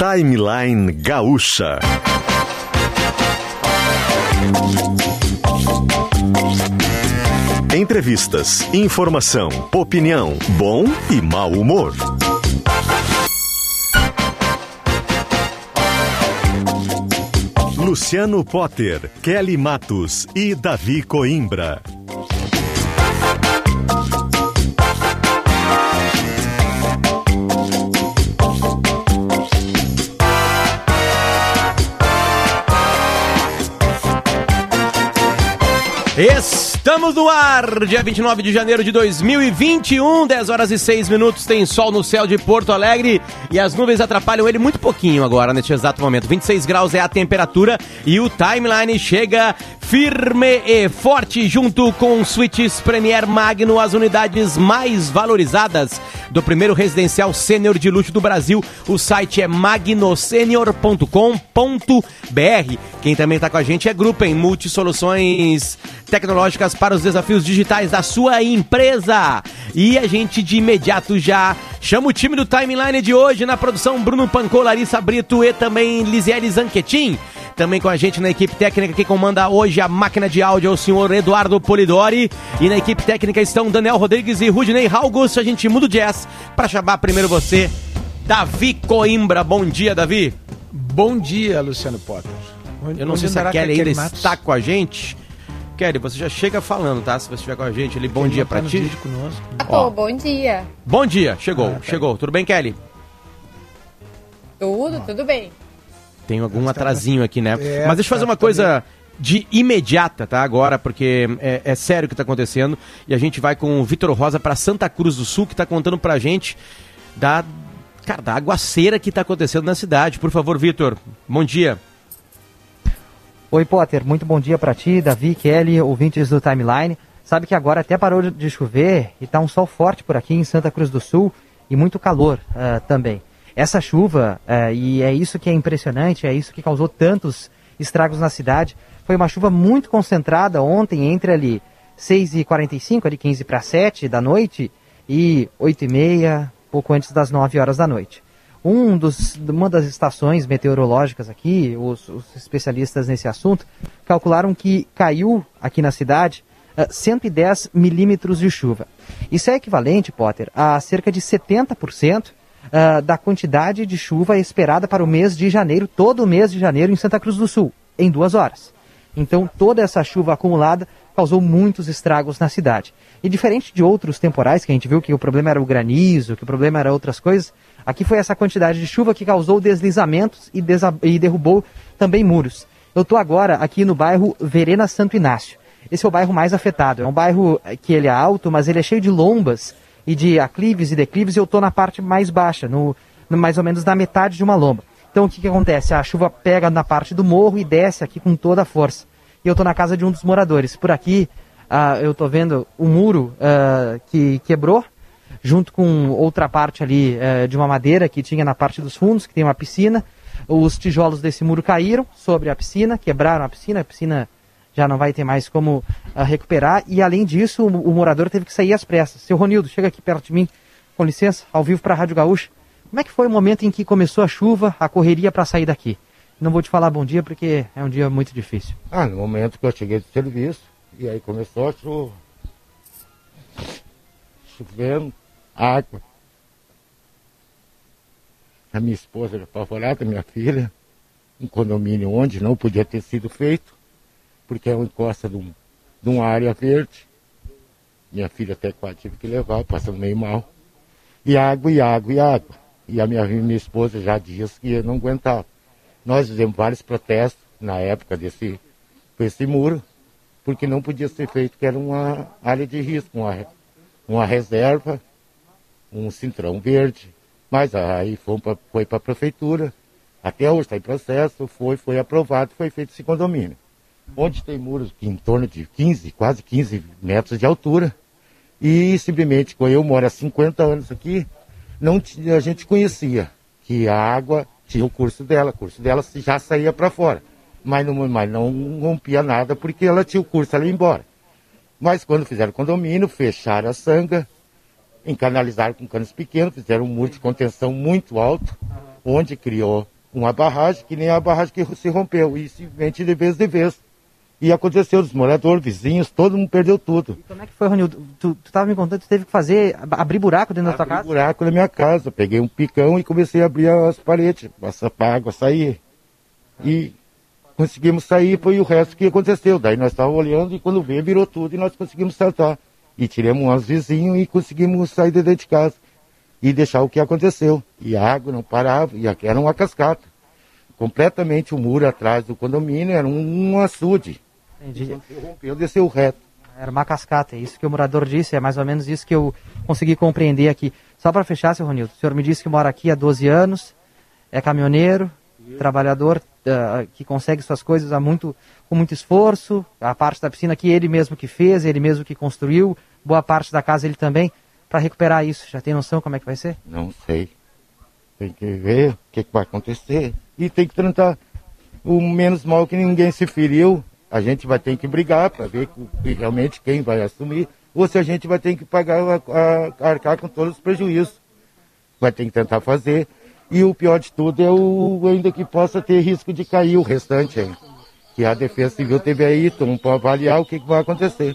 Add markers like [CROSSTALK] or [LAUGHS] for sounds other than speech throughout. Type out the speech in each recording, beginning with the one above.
Timeline Gaúcha. Entrevistas, informação, opinião, bom e mau humor. Luciano Potter, Kelly Matos e Davi Coimbra. Yes, Estamos no ar, dia 29 de janeiro de 2021, 10 horas e 6 minutos, tem sol no céu de Porto Alegre e as nuvens atrapalham ele muito pouquinho agora, neste exato momento. 26 graus é a temperatura e o timeline chega firme e forte junto com Switches Premier Magno, as unidades mais valorizadas do primeiro residencial sênior de luxo do Brasil. O site é magnosenior.com.br. Quem também está com a gente é Gruppen, multisoluções tecnológicas para os desafios digitais da sua empresa. E a gente de imediato já chama o time do timeline de hoje na produção Bruno Pancô, Larissa Brito e também Lisiele Zanquetin. Também com a gente na equipe técnica que comanda hoje a máquina de áudio é o senhor Eduardo Polidori. E na equipe técnica estão Daniel Rodrigues e Rudinei Raugus. A gente muda o jazz para chamar primeiro você, Davi Coimbra. Bom dia, Davi. Bom dia, Luciano Potter. Eu não sei se a Kelly ainda está com a gente. Kelly, você já chega falando, tá? Se você estiver com a gente ali, bom dia tá pra ti. Conosco. Ó, bom dia. Bom dia, chegou, ah, tá. chegou. Tudo bem, Kelly? Tudo, ah. tudo bem. Tem algum atrasinho aqui, né? É, Mas deixa eu fazer uma coisa de imediata, tá? Agora, porque é, é sério o que está acontecendo. E a gente vai com o Vitor Rosa para Santa Cruz do Sul, que está contando pra gente da, cara, da aguaceira que está acontecendo na cidade. Por favor, Vitor, bom dia. Oi, Potter, muito bom dia para ti, Davi, Kelly, ouvintes do Timeline. Sabe que agora até parou de chover e tá um sol forte por aqui em Santa Cruz do Sul e muito calor uh, também. Essa chuva, uh, e é isso que é impressionante, é isso que causou tantos estragos na cidade, foi uma chuva muito concentrada ontem entre ali 6h45, ali 15 para 7 da noite e 8h30, pouco antes das 9 horas da noite. Um dos, uma das estações meteorológicas aqui, os, os especialistas nesse assunto, calcularam que caiu aqui na cidade uh, eh, 110 milímetros de chuva. Isso é equivalente, Potter, a cerca de 70% uh, eh, da quantidade de chuva esperada para o mês de janeiro, todo o mês de janeiro em Santa Cruz do Sul, em duas horas. Então, toda essa chuva acumulada causou muitos estragos na cidade. E diferente de outros temporais, que a gente viu que o problema era o granizo, que o problema era outras coisas, Aqui foi essa quantidade de chuva que causou deslizamentos e, e derrubou também muros. Eu estou agora aqui no bairro Verena Santo Inácio. Esse é o bairro mais afetado. É um bairro que ele é alto, mas ele é cheio de lombas e de aclives e declives. E eu estou na parte mais baixa, no, no, mais ou menos na metade de uma lomba. Então o que, que acontece? A chuva pega na parte do morro e desce aqui com toda a força. E eu estou na casa de um dos moradores. Por aqui uh, eu estou vendo o muro uh, que quebrou junto com outra parte ali é, de uma madeira que tinha na parte dos fundos, que tem uma piscina. Os tijolos desse muro caíram sobre a piscina, quebraram a piscina, a piscina já não vai ter mais como uh, recuperar. E além disso, o, o, morador teve que sair às pressas. Seu Ronildo, chega aqui perto de mim, com licença, ao vivo para a Rádio Gaúcha. Como é que foi o momento em que começou a chuva, a correria para sair daqui? Não vou te falar bom dia porque é um dia muito difícil. Ah, no momento que eu cheguei do serviço, e aí começou a chuva. Chovendo, água. A minha esposa era apavorada, minha filha, um condomínio onde não podia ter sido feito, porque é uma encosta de, um, de uma área verde. Minha filha até quase tive que levar, passando meio mal. E água, e água, e água. E a minha, minha esposa já disse que não aguentava. Nós fizemos vários protestos na época desse, desse muro, porque não podia ser feito, que era uma área de risco, uma, uma reserva um cintrão verde, mas aí foi para a prefeitura, até hoje está em processo, foi, foi aprovado, foi feito esse condomínio. Onde tem muros em torno de 15, quase 15 metros de altura, e simplesmente, quando eu moro há 50 anos aqui, não a gente conhecia que a água tinha o curso dela, o curso dela já saía para fora, mas não, mas não rompia nada porque ela tinha o curso, ia embora. Mas quando fizeram o condomínio, fecharam a sanga, encanalizaram com canos pequenos, fizeram um muro de contenção muito alto, onde criou uma barragem, que nem a barragem que se rompeu, e simplesmente de vez de vez. E aconteceu, os moradores, vizinhos, todo mundo perdeu tudo. E como é que foi, Ronildo? Tu, tu tava me contando que tu teve que fazer, ab- abrir buraco dentro da tua Abri casa? buraco na minha casa, peguei um picão e comecei a abrir as paredes, passar para água sair. E conseguimos sair, foi o resto que aconteceu. Daí nós estávamos olhando e quando veio, virou tudo e nós conseguimos saltar. E tiramos uns vizinhos e conseguimos sair de dentro de casa. E deixar o que aconteceu. E a água não parava, e aqui era uma cascata. Completamente o muro atrás do condomínio era um, um açude. Entendi. Rompeu, desceu reto. Era uma cascata, é isso que o morador disse, é mais ou menos isso que eu consegui compreender aqui. Só para fechar, seu Ronildo, o senhor me disse que mora aqui há 12 anos, é caminhoneiro, trabalhador ah, que consegue suas coisas há muito, com muito esforço, a parte da piscina que ele mesmo que fez, ele mesmo que construiu, boa parte da casa ele também, para recuperar isso. Já tem noção como é que vai ser? Não sei. Tem que ver o que, que vai acontecer. E tem que tratar o menos mal que ninguém se feriu. A gente vai ter que brigar para ver realmente quem vai assumir. Ou se a gente vai ter que pagar, a, a- arcar com todos os prejuízos. Vai ter que tentar fazer. E o pior de tudo é o ainda que possa ter risco de cair o restante aí. Que a Defesa Civil teve aí, para avaliar o que, que vai acontecer.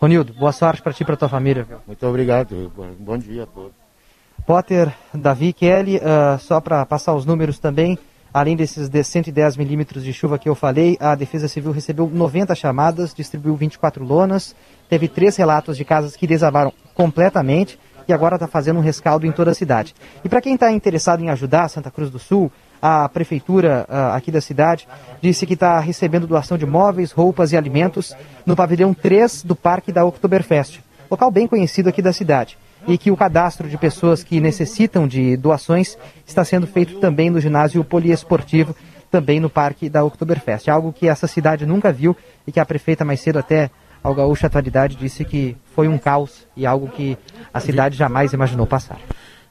Ronildo, boa sorte para ti e para tua família. Viu? Muito obrigado. Bom dia a todos. Potter, Davi, Kelly, ah, só para passar os números também, além desses de 110 milímetros de chuva que eu falei, a Defesa Civil recebeu 90 chamadas, distribuiu 24 lonas, teve três relatos de casas que desabaram completamente e agora está fazendo um rescaldo em toda a cidade. E para quem está interessado em ajudar Santa Cruz do Sul, a prefeitura ah, aqui da cidade disse que está recebendo doação de móveis, roupas e alimentos no pavilhão 3 do Parque da Oktoberfest, local bem conhecido aqui da cidade e que o cadastro de pessoas que necessitam de doações está sendo feito também no ginásio poliesportivo, também no parque da Oktoberfest. Algo que essa cidade nunca viu e que a prefeita mais cedo até ao Gaúcho Atualidade disse que foi um caos e algo que a cidade jamais imaginou passar.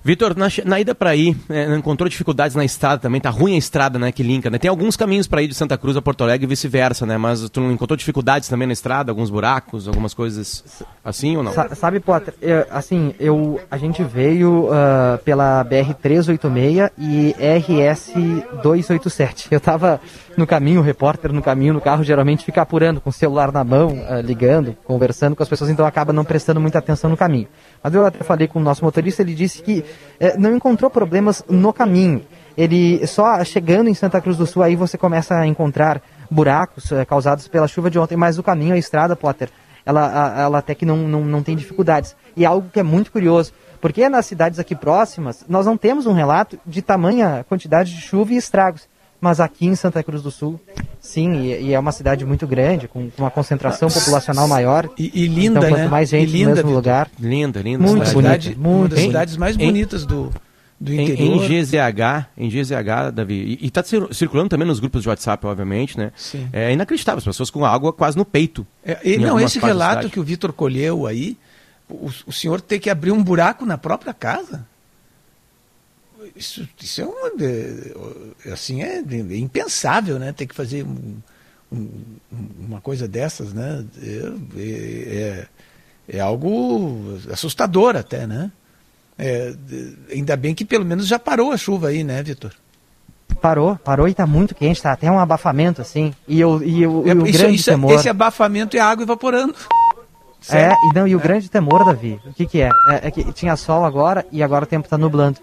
Vitor, na, na ida pra ir, é, encontrou dificuldades na estrada também? Tá ruim a estrada, né, que linka, né? Tem alguns caminhos pra ir de Santa Cruz a Porto Alegre e vice-versa, né? Mas tu não encontrou dificuldades também na estrada? Alguns buracos, algumas coisas assim ou não? Sa- sabe, Potter, eu- assim, eu, a gente veio ah, pela BR-386 e RS-287. Eu tava no caminho, o repórter no caminho, no carro, geralmente fica apurando com o celular na mão, ah, ligando, conversando com as pessoas, então acaba não prestando muita atenção no caminho. Mas eu até falei com o nosso motorista, ele disse que eh, não encontrou problemas no caminho. Ele só chegando em Santa Cruz do Sul, aí você começa a encontrar buracos eh, causados pela chuva de ontem, mas o caminho, a estrada, Potter, ela, ela até que não, não, não tem dificuldades. E é algo que é muito curioso, porque nas cidades aqui próximas, nós não temos um relato de tamanha quantidade de chuva e estragos. Mas aqui em Santa Cruz do Sul, sim, e, e é uma cidade muito grande, com, com uma concentração populacional maior. E, e linda, então, quanto né? mais gente no linda, mesmo Vitor. lugar, Linda, linda. Muito cidade. bonita. cidade, muito uma das bonita. cidades mais Em- bonitas do, do Em, interior. em GZH, em GZH, Davi, e, e tá cir- circulando também nos grupos de WhatsApp, obviamente, né? Sim. É inacreditável, as pessoas com água quase no peito. É, e, em não, esse relato que o Vitor colheu aí, o, o senhor ter que abrir um buraco na própria casa. Isso, isso é uma. assim, é, é impensável, né? Ter que fazer um- um- uma coisa dessas, né? É, é, é algo assustador até, né? É, ainda bem que pelo menos já parou a chuva aí, né, Vitor? parou, parou e tá muito quente, tá até um abafamento, assim. E, eu, e, o- e É, o isso- grande isso é- temor... esse abafamento é água evaporando. É, Sério? e, não, e o grande temor, Davi, o que que é? é? é que tinha sol agora e agora o tempo está nublando.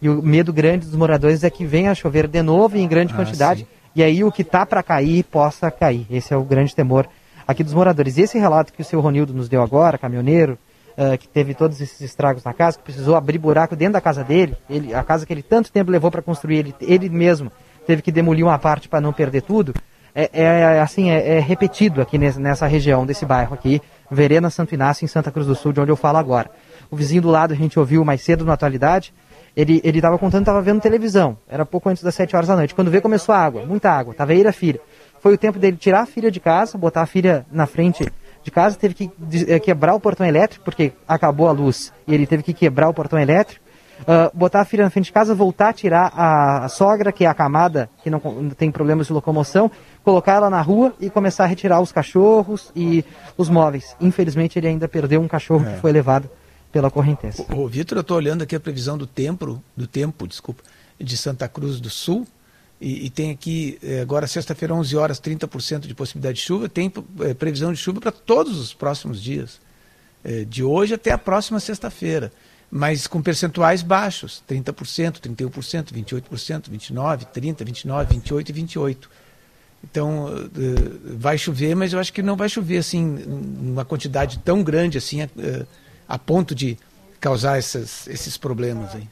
E o medo grande dos moradores é que venha a chover de novo em grande Ah, quantidade sim. e aí o que tá para cair possa cair. Esse é o grande temor aqui dos moradores. E esse relato que o seu Ronildo nos deu agora, caminhoneiro, eh, que teve todos esses estragos na casa, que precisou abrir buraco dentro da casa dele, ele, a casa que ele tanto tempo levou para construir, ele, ele mesmo teve que demolir uma parte para não perder tudo. É, é, assim, é, é repetido aqui nessa, nessa região desse bairro aqui, Verena Santo Inácio, em Santa Cruz do Sul, de onde eu falo agora. O vizinho do lado a gente ouviu mais cedo na atualidade, ele ele estava contando, estava vendo televisão, era pouco antes das 7 horas da noite. Quando veio começou a água, muita água, tava ele e a filha. Foi o tempo dele tirar a filha de casa, botar a filha na frente de casa, teve que eh, quebrar o portão elétrico, porque acabou a luz, e ele teve que quebrar o portão elétrico. Ah, botar a filha na frente de casa, voltar a tirar a, a sogra, que é acamada, que não, con- tem problemas de locomoção, colocar ela na rua e começar a retirar os cachorros e os móveis. Infelizmente, ele ainda perdeu um cachorro que foi levado pela correnteza. Ô, Vitor, eu estou olhando aqui a previsão do tempo, do tempo, desculpa, de Santa Cruz do Sul. e, e tem aqui, eh, agora sexta-feira, 11 horas, 30% de possibilidade de chuva, tem eh, previsão de chuva para todos os próximos dias, eh, de hoje até a próxima sexta-feira, mas com percentuais baixos, 30%, 31%, 28%, 29%, 30%, 29%, 28% e 28%. Então, vai chover, mas eu acho que não vai chover assim, uma quantidade tão grande assim, a, ponto de causar essas, esses problemas aí.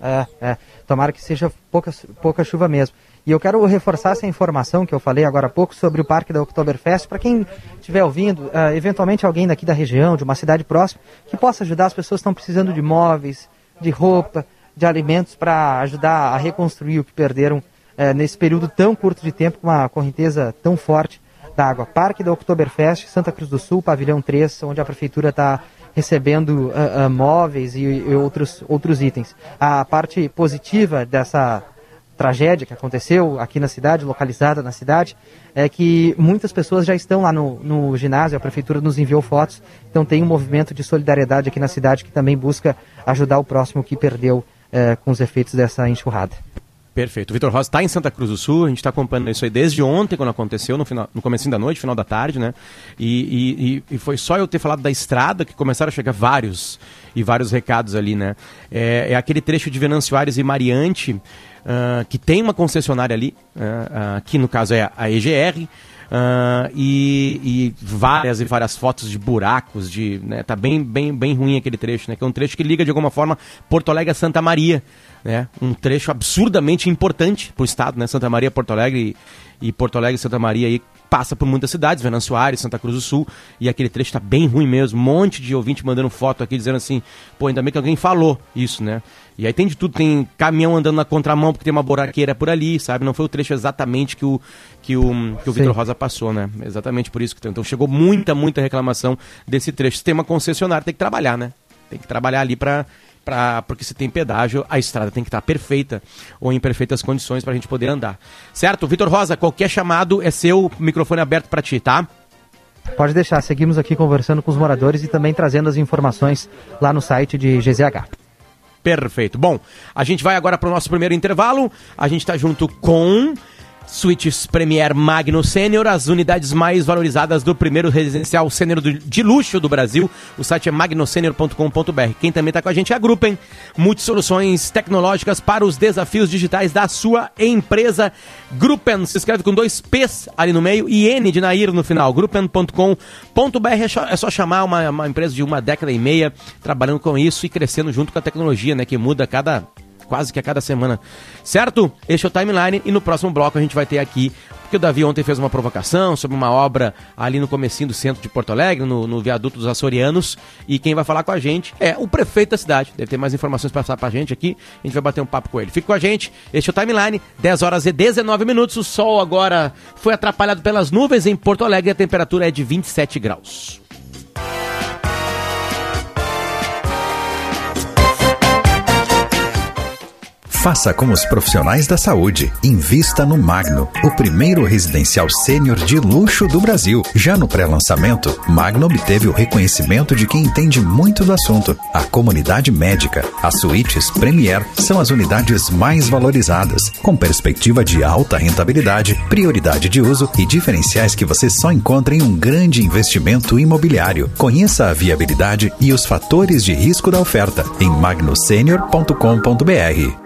É, é. Tomara que seja pouca, pouca chuva mesmo. E eu quero reforçar essa informação que eu falei agora há pouco sobre o Parque da Oktoberfest, para quem estiver ouvindo, uh, eventualmente alguém daqui da região, de uma cidade próxima, que possa ajudar as pessoas que estão precisando de móveis, de roupa, de alimentos para ajudar a reconstruir o que perderam uh, nesse período tão curto de tempo com uma correnteza tão forte da água. Parque da Oktoberfest, Santa Cruz do Sul, pavilhão 3, onde a prefeitura está recebendo uh, uh, móveis e, e, outros, outros itens. A parte positiva dessa tragédia que aconteceu aqui na cidade, localizada na cidade, é que muitas pessoas já estão lá no, no ginásio, a prefeitura nos enviou fotos, então tem um movimento de solidariedade aqui na cidade que também busca ajudar o próximo que perdeu uh, com os efeitos dessa enxurrada. Perfeito. O Vitor Rosa está em Santa Cruz do Sul, a gente está acompanhando isso aí desde ontem, quando aconteceu, no, final, no começo da noite, final da tarde, né? E, e, e, foi só eu ter falado da estrada que começaram a chegar vários e vários recados ali, né? É, é aquele trecho de Venâncio Aires e Mariante, uh, que tem uma concessionária ali, uh, uh, que no caso é a EGR, Uh, e, e, várias e várias fotos de buracos, de, né, tá bem, bem, bem ruim aquele trecho, né, que é um trecho que liga de alguma forma Porto Alegre a Santa Maria, né, um trecho absurdamente importante para o estado, né, Santa Maria, Porto Alegre e, e Porto Alegre Santa Maria aí passa por muitas cidades, Venâncio Aires, Santa Cruz do Sul, e aquele trecho está bem ruim mesmo, um monte de ouvinte mandando foto aqui dizendo assim, pô, ainda bem que alguém falou isso, né, e aí tem de tudo, tem caminhão andando na contramão porque tem uma buraqueira por ali, sabe? Não foi o trecho exatamente que o, que o, que o Vitor Rosa passou, né? Exatamente por isso que tem. Então chegou muita, muita reclamação desse trecho. Se tem uma concessionária, tem que trabalhar, né? Tem que trabalhar ali para Pra, porque se tem pedágio, a estrada tem que estar perfeita ou em perfeitas condições para a gente poder andar. Certo? Vitor Rosa, qualquer chamado é seu, microfone aberto para ti, tá? Pode deixar, seguimos aqui conversando com os moradores e também trazendo as informações lá no site de GZH. Perfeito. Bom, a gente vai agora para o nosso primeiro intervalo. A gente está junto com Suítes Premier Magno Sênior, as unidades mais valorizadas do primeiro residencial sênior de luxo do Brasil. O site é magnosenior.com.br. Quem também está com a gente é a Gruppen, multisoluções tecnológicas para os desafios digitais da sua empresa. Gruppen, se escreve com dois P's ali no meio e N de Nair no final. Gruppen.com.br é só, é só chamar uma, uma empresa de uma década e meia trabalhando com isso e crescendo junto com a tecnologia, né, que muda cada quase que a cada semana. Certo? Este é o timeline e no próximo bloco a gente vai ter aqui, porque o Davi ontem fez uma provocação sobre uma obra ali no comecinho do centro de Porto Alegre, no, no viaduto dos Açorianos, e quem vai falar com a gente é o prefeito da cidade. Deve ter mais informações para passar pra gente aqui, a gente vai bater um papo com ele. Fique com a gente, este é o timeline, 10 horas e 19 minutos, o sol agora foi atrapalhado pelas nuvens em Porto Alegre a temperatura é de 27 graus. Faça como os profissionais da saúde. Invista no Magno, o primeiro residencial sênior de luxo do Brasil. Já no pré-lançamento, Magno obteve o reconhecimento de quem entende muito do assunto, a comunidade médica. As suítes Premier são as unidades mais valorizadas, com perspectiva de alta rentabilidade, prioridade de uso e diferenciais que você só encontra em um grande investimento imobiliário. Conheça a viabilidade e os fatores de risco da oferta em magnosenior.com.br.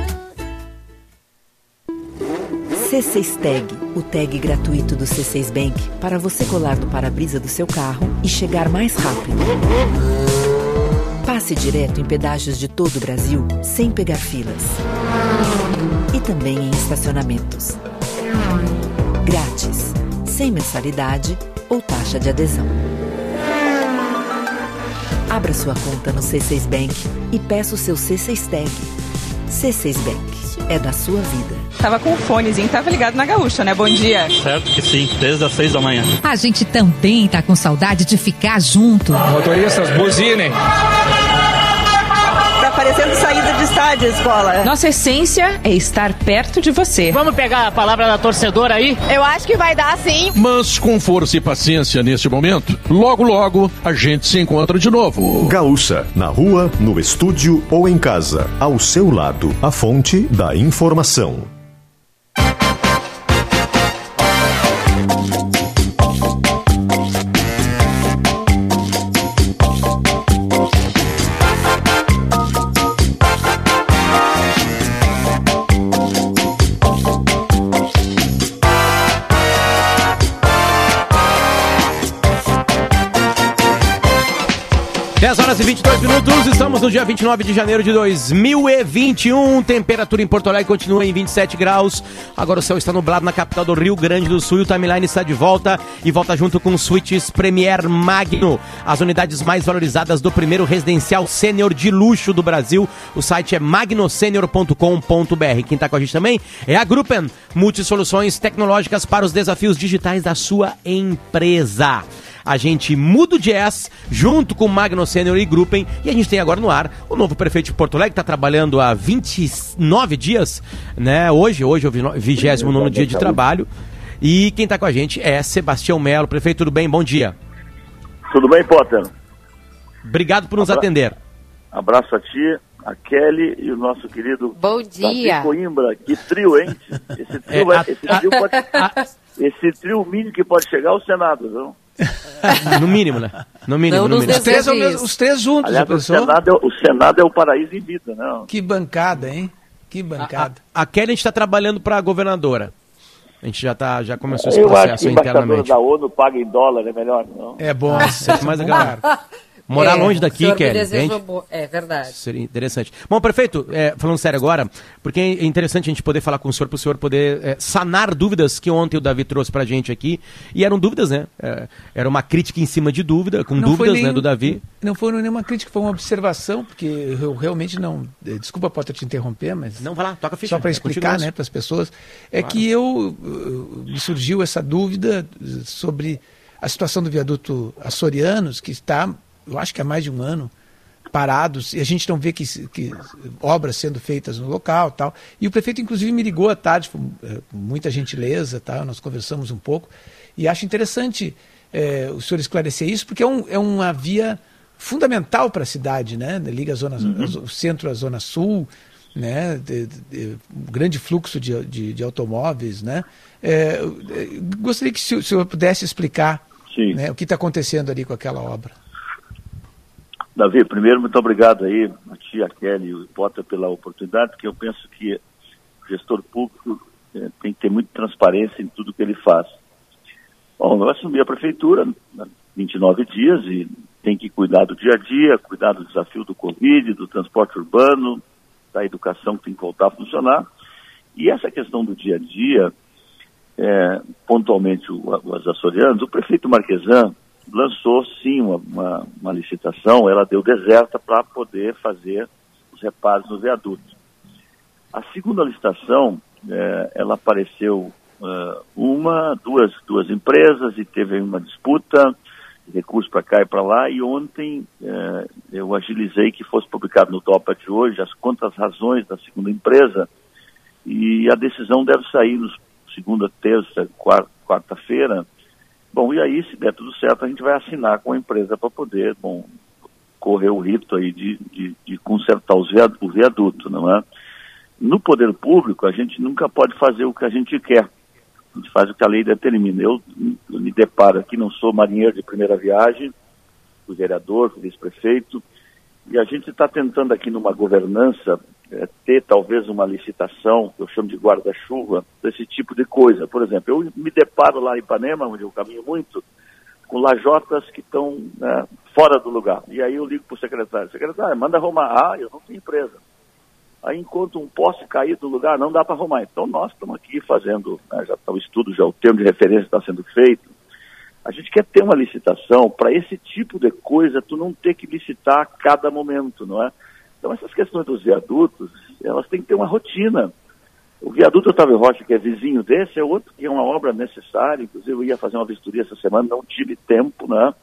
C6 Tag, o tag gratuito do C6 Bank para você colar no para-brisa do seu carro e chegar mais rápido. Passe direto em pedágios de todo o Brasil sem pegar filas. E também em estacionamentos. Grátis, sem mensalidade ou taxa de adesão. Abra sua conta no C6 Bank e peça o seu C6 Tag. C6 Bank. É da sua vida. Tava com o fonezinho, tava ligado na gaúcha, né? Bom dia. Certo que sim, desde as seis da manhã. A gente também tá com saudade de ficar junto. Motoristas, buzinem tá parecendo saída de estádio escola. Nossa essência é estar perto de você. Vamos pegar a palavra da torcedora aí? Eu acho que vai dar sim. Mas com força e paciência neste momento, logo logo a gente se encontra de novo. Gaúcha, na rua, no estúdio ou em casa. Ao seu lado, a fonte da informação. 10 horas e 22 minutos, estamos no dia 29 de janeiro de 2021. Temperatura em Porto Alegre continua em 27 graus. Agora o céu está nublado na capital do Rio Grande do Sul e o timeline está de volta e volta junto com suítes Premier Magno, as unidades mais valorizadas do primeiro residencial sênior de luxo do Brasil. O site é magnosenior.com.br. Quem está com a gente também é a Gruppen, multisoluções tecnológicas para os desafios digitais da sua empresa a gente muda o jazz junto com Magno Senior e Gruppen e a gente tem agora no ar o novo prefeito de Porto Alegre, que está trabalhando há 29 dias, né? Hoje, hoje é o 29 dia de trabalho. E quem está com a gente é Sebastião Melo. Prefeito, tudo bem? Bom dia. Tudo bem, Potter? Obrigado por nos Abra... atender. Abraço a ti, a Kelly e o nosso querido Bom dia. Davi Coimbra. Que trio, hein? [LAUGHS] Esse trio, é, a, esse, trio pode, a, esse trio mínimo que pode chegar ao Senado, não? [LAUGHS] no mínimo, né? No mínimo, não, no mínimo. Os, três, os três juntos, Aliás, o, Senado é, o Senado é o paraíso em vida, né? Que bancada, hein? Que bancada. A, a, a Kelly está trabalhando para a governadora. A gente já, tá, já começou esse Eu processo acho que internamente. da ONU paga em dólar, é melhor, não? É bom. É mais legal. Morar é, longe daqui, Kelly. É verdade. Seria interessante. Bom, prefeito, é, falando sério agora, porque é interessante a gente poder falar com o senhor, para o senhor poder é, sanar dúvidas que ontem o Davi trouxe para a gente aqui. E eram dúvidas, né? É, era uma crítica em cima de dúvida, com não dúvidas nem, né, do Davi. Não foi nenhuma crítica, foi uma observação, porque eu realmente não. Eh, desculpa, pode te interromper, mas. Não, vai lá, toca a ficha. Só para é explicar né, para as pessoas. É claro. que eu. Me surgiu essa dúvida sobre a situação do viaduto Açorianos, que está eu acho que há mais de um ano, parados, e a gente não vê que, que obras sendo feitas no local tal. E o prefeito, inclusive, me ligou à tarde, com é, muita gentileza, tal, nós conversamos um pouco, e acho interessante é, o senhor esclarecer isso, porque é, um, é uma via fundamental para a cidade, né? Liga a zona, uhum. o centro à zona sul, né? De, de, de, um grande fluxo de, de, de automóveis, né? É, gostaria que o senhor pudesse explicar né, o que está acontecendo ali com aquela obra. Davi, primeiro, muito obrigado aí, a ti, a Kelly e o Potter pela oportunidade, porque eu penso que o gestor público é, tem que ter muita transparência em tudo que ele faz. Bom, eu assumi a prefeitura há 29 dias e tem que cuidar do dia a dia, cuidar do desafio do Covid, do transporte urbano, da educação que tem que voltar a funcionar. E essa questão do dia a dia, é, pontualmente os açorianos, o prefeito Marquesan lançou sim uma, uma, uma licitação, ela deu deserta para poder fazer os reparos no viaduto. A segunda licitação, é, ela apareceu uh, uma, duas, duas empresas e teve uma disputa, recurso para cá e para lá, e ontem é, eu agilizei que fosse publicado no DOPA de hoje as quantas razões da segunda empresa, e a decisão deve sair nos segunda, terça, quarta-feira, Bom, e aí, se der tudo certo, a gente vai assinar com a empresa para poder, bom, correr o rito aí de, de, de consertar os viad o viaduto, não é? No poder público, a gente nunca pode fazer o que a gente quer. A gente faz o que a lei determina. Eu, eu me deparo aqui, não sou marinheiro de primeira viagem, fui vereador, fui vice-prefeito, e a gente está tentando aqui numa governança é, ter talvez uma licitação, que eu chamo de guarda-chuva, desse tipo de coisa. Por exemplo, eu me deparo lá em Ipanema, onde eu caminho muito, com lajotas que estão né, fora do lugar. E aí eu ligo para o secretário, secretário, manda arrumar. Ah, eu não tenho empresa. Aí enquanto um poste cair do lugar, não dá para arrumar. Então nós estamos aqui fazendo, né, já está o estudo, já o termo de referência está sendo feito. A gente quer ter uma licitação para esse tipo de coisa, tu não ter que licitar a cada momento, não é? Então, essas questões dos viadutos, elas têm que ter uma rotina. O viaduto Otávio Rocha, que é vizinho desse, é outro que é uma obra necessária. Inclusive, eu ia fazer uma vistoria essa semana, não tive tempo, né?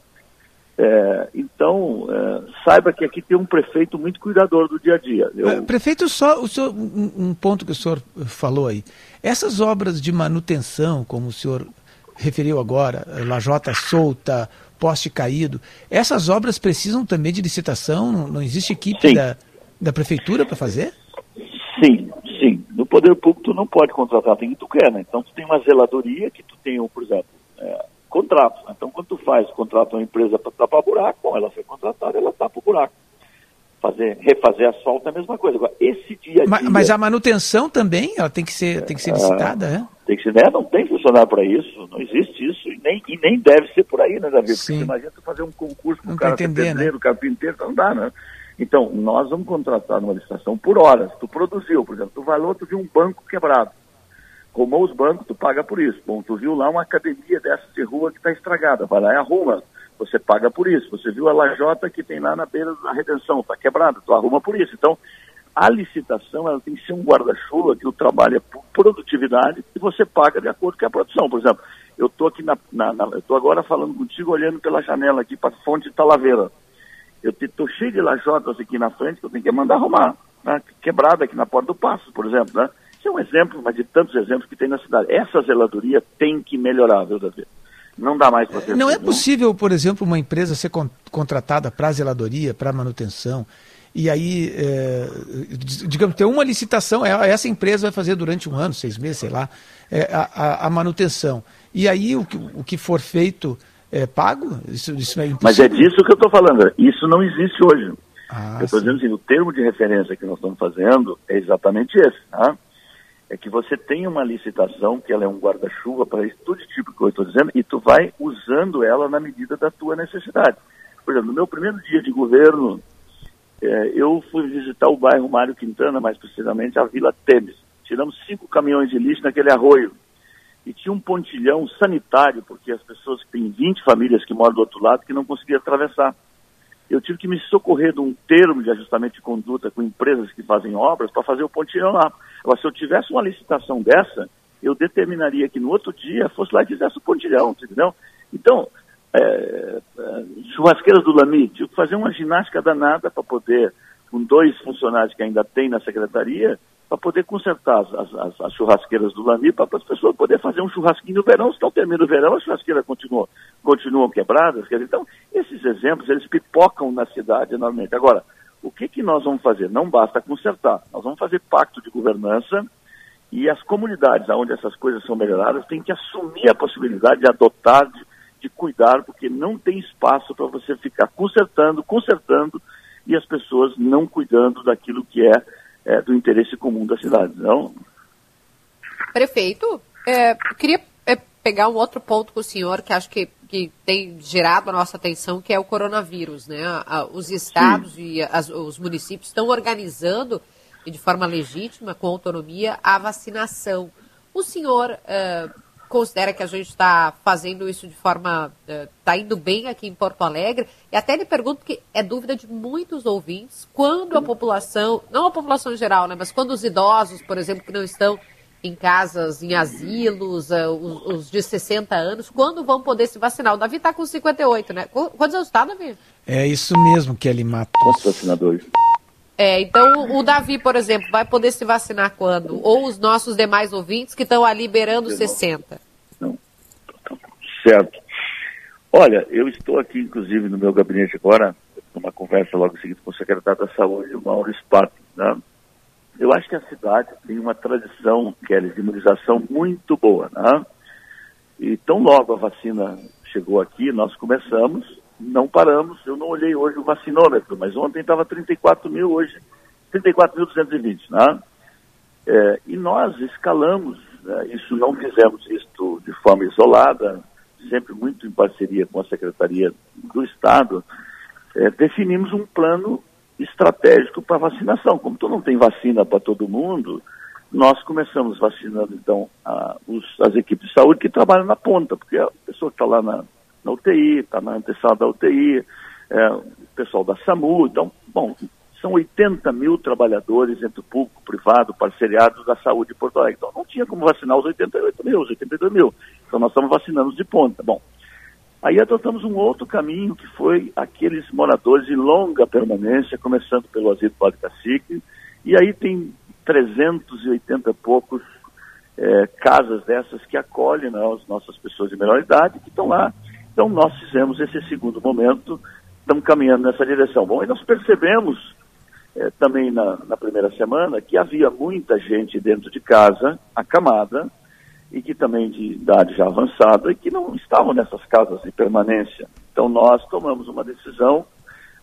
É, então, é, saiba que aqui tem um prefeito muito cuidador do dia a dia. Eu... É, prefeito, só o senhor, um, um, ponto que o senhor falou aí. Essas obras de manutenção, como o senhor referiu agora, lajota solta, poste caído, essas obras precisam também de licitação? Não, não existe equipe da, da prefeitura para fazer? Sim, sim. No poder público tu não pode contratar quem tu quer, né? Então tu tem uma zeladoria que tu tem, por exemplo, é, contratos. Né? Então, quando tu faz, contrata uma empresa para tapar buraco, ela foi contratada, ela tapa o buraco. Fazer, refazer asfalto é a mesma coisa. Agora, esse dia a dia... Mas, mas, a manutenção também, ela tem que ser, tem que ser licitada, é? Tem que ser, né? Não tem funcionário para isso, não existe isso, e nem, e nem deve ser por aí, né, Davi? Porque imagina tu fazer um concurso com o cara entender, pedreiro, né? carpinteiro, não dá, né? Então, nós vamos contratar numa licitação por horas. Tu produziu, por exemplo, tu vai lá, tu viu um banco quebrado Arrumou os bancos, tu paga por isso. Bom, tu viu lá uma academia dessa de rua que está estragada, vai lá e arruma. Você paga por isso. Você viu a lajota que tem lá na beira da redenção, está quebrada, tu arruma por isso. Então, a licitação ela tem que ser um guarda-chuva que o trabalho é por produtividade e você paga de acordo com a produção. Por exemplo, eu estou aqui na, na, na eu tô agora falando contigo, olhando pela janela aqui para a fonte de Talaveira. Eu estou cheio de lajotas aqui na frente que eu tenho que mandar arrumar. Né? Quebrada aqui na porta do passo, por exemplo, né? Isso é um exemplo, mas de tantos exemplos que tem na cidade. Essa zeladoria tem que melhorar, viu, Davi? Não dá mais para ter. Não é possível, por exemplo, uma empresa ser con contratada para zeladoria, para manutenção, e aí, é, digamos, ter uma licitação, é, essa empresa vai fazer durante um ano, seis meses, sei lá, é, a, a, manutenção. E aí o que, o que for feito é pago? Isso, isso é impossível. Mas é disso que eu estou falando. Isso não existe hoje. Ah, eu estou dizendo assim, o termo de referência que nós estamos fazendo é exatamente esse. Tá? é que você tem uma licitação, que ela é um guarda-chuva para isso, tudo tipo que eu estou dizendo, e tu vai usando ela na medida da tua necessidade. Por exemplo, no meu primeiro dia de governo, é, eu fui visitar o bairro Mário Quintana, mais precisamente a Vila Temes. Tiramos cinco caminhões de lixo naquele arroio. E tinha um pontilhão sanitário, porque as pessoas, tem 20 famílias que moram do outro lado, que não conseguiam atravessar eu tive que me socorrer de um termo de ajustamento de conduta com empresas que fazem obras para fazer o pontilhão lá. Agora, se eu tivesse uma licitação dessa, eu determinaria que no outro dia fosse lá e fizesse o pontilhão, entendeu? Então, é, é, churrasqueiras do Lami, tive que fazer uma ginástica danada para poder, com dois funcionários que ainda tem na secretaria, para poder consertar as, as, as, churrasqueiras do Lami, para as pessoas poderem fazer um churrasquinho no verão. Se não termina o verão, as churrasqueiras continuam, continuam quebradas. Dizer, então, esses exemplos, eles pipocam na cidade enormemente. Agora, o que, que nós vamos fazer? Não basta consertar. Nós vamos fazer pacto de governança e as comunidades onde essas coisas são melhoradas têm que assumir a possibilidade de adotar, de, de cuidar, porque não tem espaço para você ficar consertando, consertando e as pessoas não cuidando daquilo que é é, do interesse comum da cidade. Não? Prefeito, é, queria é, pegar um outro ponto com o senhor que acho que, que tem gerado a nossa atenção, que é o coronavírus. Né? Os estados Sim. e as, os municípios estão organizando, de forma legítima, com autonomia, a vacinação. O senhor é, considera que a gente está fazendo isso de forma. está é, indo bem aqui em Porto Alegre. E até lhe pergunto, que é dúvida de muitos ouvintes, quando a população, não a população em geral, né, mas quando os idosos, por exemplo, que não estão em casas, em asilos, uh, os, os, de 60 anos, quando vão poder se vacinar? O Davi está com 58, né? Quantos anos está, Davi? É isso mesmo, Kelly Matos. Quantos vacinadores? É, então o Davi, por exemplo, vai poder se vacinar quando? Ou os nossos demais ouvintes que estão ali beirando 60? Não. Certo. Olha, eu estou aqui, inclusive, no meu gabinete agora, numa conversa logo em seguida com o secretário da Saúde, o Mauro Spato. Né? Eu acho que a cidade tem uma tradição, Kelly, de imunização muito boa. Né? E tão logo a vacina chegou aqui, nós começamos não paramos. Eu não olhei hoje o vacinômetro, mas ontem estava 34 mil, hoje 34.220, né? É, e nós escalamos, né? isso não fizemos isso de forma isolada, sempre muito em parceria com a Secretaria do Estado, é, definimos um plano estratégico para vacinação. Como tu não tem vacina para todo mundo, nós começamos vacinando então a, os, as equipes de saúde que trabalham na ponta, porque a pessoa que está lá na, na UTI, está na antessala da UTI, é, o pessoal da SAMU. Então, bom, são 80 mil trabalhadores entre o público, privado, parceriados da saúde de Porto Alegre. Então não tinha como vacinar os 88 mil, os 82 mil. Então nós estamos vacinando de ponta. Bom, aí adotamos um outro caminho que foi aqueles moradores de longa permanência, começando pelo Asilo Padre Cacique, e aí tem 380 e poucos é, casas dessas que acolhem né, as nossas pessoas de melhor idade que estão lá. Então nós fizemos esse segundo momento, estamos caminhando nessa direção. Bom, e nós percebemos é, também na, na, primeira semana que havia muita gente dentro de casa, acamada, e que também de idade já avançada, e que não estavam nessas casas de permanência. Então nós tomamos uma decisão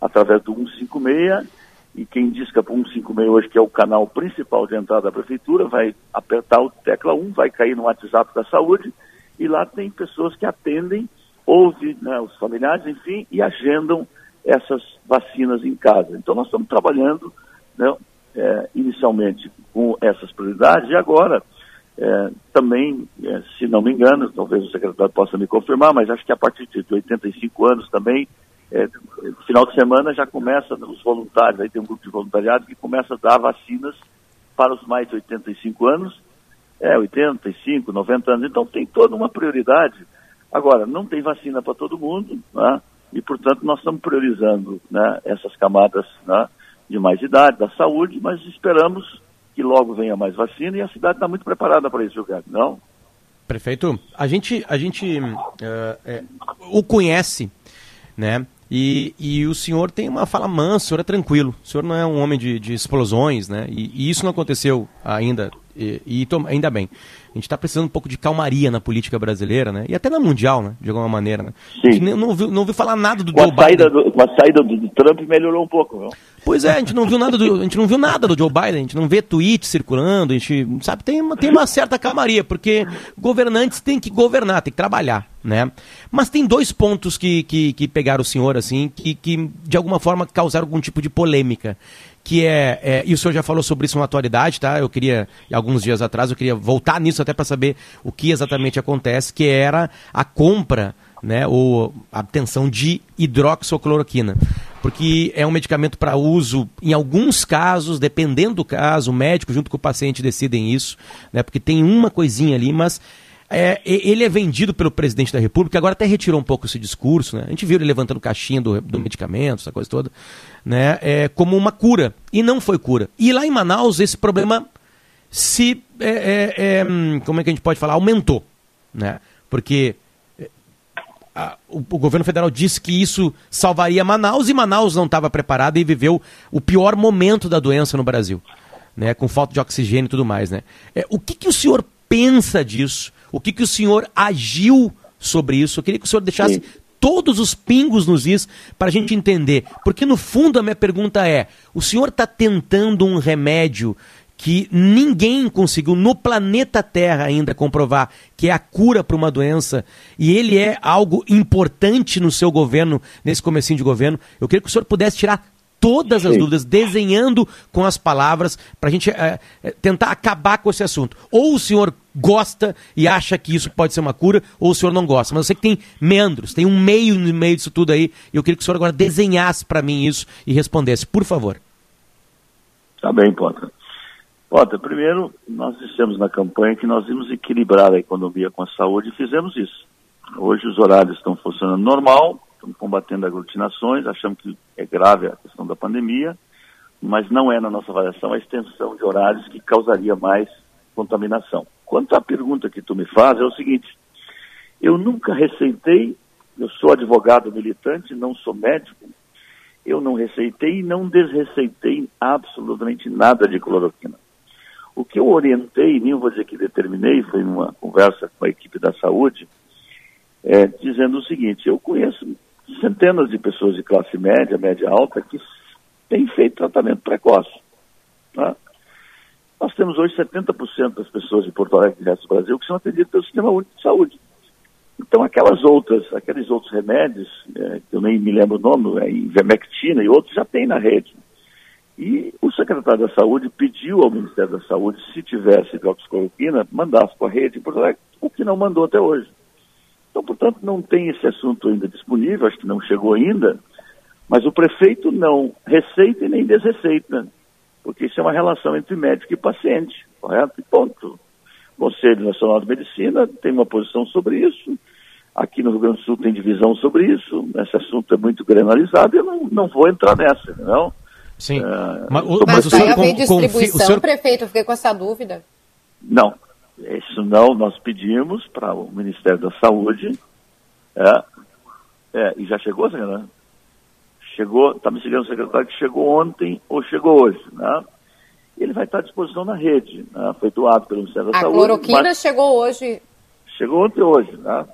através do 156, e quem disca para o 156 hoje, que é o canal principal de entrada da prefeitura, vai apertar o tecla 1, vai cair no WhatsApp da saúde, e lá tem pessoas que atendem, ouvem né, os familiares, enfim, e agendam essas vacinas em casa. Então, nós estamos trabalhando né, é, inicialmente com essas prioridades e agora é, também, é, se não me engano, talvez o secretário possa me confirmar, mas acho que a partir de 85 anos também, é, final de semana já começa os voluntários, aí tem um grupo de voluntariado que começa a dar vacinas para os mais de 85 anos, é, 85, 90 anos, então tem toda uma prioridade. Agora, não tem vacina para todo mundo, né? e, portanto, nós estamos priorizando né, essas camadas né, de mais idade, da saúde, mas esperamos que logo venha mais vacina e a cidade está muito preparada para isso, Gilberto, não? Prefeito, a gente, a gente uh, é, o conhece, né? E, e o senhor tem uma fala mansa, o senhor é tranquilo, o senhor não é um homem de, de explosões, né? E, e, isso não aconteceu ainda, e, e ainda bem. A gente está precisando um pouco de calmaria na política brasileira, né? E até na mundial, né? De alguma maneira, né? Sim. A gente não ouviu, não ouviu falar nada do com Joe Biden. Do, com a saída do, do, Trump melhorou um pouco, viu? Pois é, a gente não viu nada do, a gente não viu nada do Joe Biden, a gente não vê tweets circulando, a gente, sabe, tem uma, tem uma certa calmaria, porque governantes têm que governar, têm que trabalhar, né? Mas tem dois pontos que, que, que pegaram o senhor, assim, que, que de alguma forma causaram algum tipo de polêmica que é, é, e o senhor já falou sobre isso na atualidade, tá? Eu queria, alguns dias atrás, eu queria voltar nisso até para saber o que exatamente acontece, que era a compra, né, ou a obtenção de hidroxicloroquina. Porque é um medicamento para uso, em alguns casos, dependendo do caso, o médico junto com o paciente decidem isso, né, porque tem uma coisinha ali, mas é, ele é vendido pelo presidente da República, agora até retirou um pouco esse discurso, né? A gente viu ele levantando caixinha do, do medicamento, essa coisa toda, né? É, como uma cura. E não foi cura. E lá em Manaus, esse problema se. É, é, é hum, como é que a gente pode falar? Aumentou. Né? Porque é, a, o, o, governo federal disse que isso salvaria Manaus e Manaus não estava preparada e viveu o pior momento da doença no Brasil. Né, com falta de oxigênio e tudo mais. Né? É, o que, que o senhor pensa disso? O que, que o senhor agiu sobre isso? Eu queria que o senhor deixasse Sim. todos os pingos nos is para a gente entender. Porque, no fundo, a minha pergunta é: o senhor está tentando um remédio que ninguém conseguiu no planeta Terra ainda comprovar que é a cura para uma doença e ele é algo importante no seu governo, nesse comecinho de governo. Eu queria que o senhor pudesse tirar todas as Sim. dúvidas, desenhando com as palavras, para a gente é, tentar acabar com esse assunto. Ou o senhor gosta e acha que isso pode ser uma cura, ou o senhor não gosta. Mas eu sei que tem meandros, tem um meio no meio disso tudo aí, e eu queria que o senhor agora desenhasse para mim isso e respondesse, por favor. Tá bem, Potter. Potter, primeiro, nós dissemos na campanha que nós íamos equilibrar a economia com a saúde e fizemos isso. Hoje os horários estão funcionando normal, estamos combatendo aglutinações, achamos que é grave a questão da pandemia, mas não é na nossa avaliação a extensão de horários que causaria mais contaminação. Quanto à pergunta que tu me faz, é o seguinte, eu nunca receitei, eu sou advogado militante, não sou médico, eu não receitei e não desreceitei absolutamente nada de cloroquina. O que eu orientei, nem vou dizer que determinei, foi numa conversa com a equipe da saúde, é, dizendo o seguinte, eu conheço centenas de pessoas de classe média, média alta, que têm feito tratamento precoce. Tá? Nós temos hoje 70% das pessoas de Porto Alegre e do resto do Brasil que são atendidas pelo Sistema Único de Saúde. Então, aquelas outras, aqueles outros remédios, é, que eu nem me lembro o nome, é, Ivermectina e outros, já tem na rede. E o secretário da Saúde pediu ao Ministério da Saúde, se tivesse hidroxicloroquina, mandasse para a rede em Porto Alegre, o que não mandou até hoje. Então, portanto, não tem esse assunto ainda disponível, acho que não chegou ainda, Mas o prefeito não receita e nem desreceita, porque isso é uma relação entre médico e paciente, correto? E ponto. O Conselho Nacional de Medicina tem uma posição sobre isso, aqui no Rio Grande do Sul tem divisão sobre isso, esse assunto é muito granalizado e eu não, não vou entrar nessa, não. Sim. Uh, mas, o, mas o senhor con- distribuição, o senhor- prefeito, eu fiquei com essa dúvida. Não, isso não, nós pedimos para o Ministério da Saúde, é, é, e já chegou, senhora? Chegou, está me seguindo o secretário que chegou ontem ou chegou hoje, né? Ele vai estar à disposição na rede, né? foi doado pelo Ministério da A Saúde. cloroquina mas- chegou hoje. Chegou ontem hoje, né?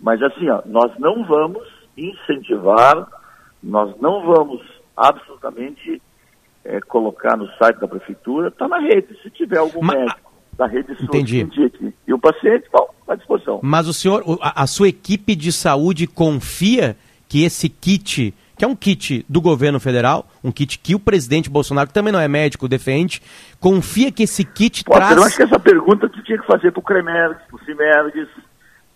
Mas assim, ó, nós não vamos incentivar, nós não vamos absolutamente eh, colocar no site da prefeitura, está na rede. Se tiver algum médico da rede SUS Entendi. que indique e o paciente, bom, à disposição. Mas o senhor, a, a sua equipe de saúde confia que esse kit, que é um kit do governo federal, um kit que o presidente Bolsonaro, que também não é médico, defende, confia que esse kit Potter, traz... eu acho que essa pergunta tu tinha que fazer para o Cremergs, para o Cimergs,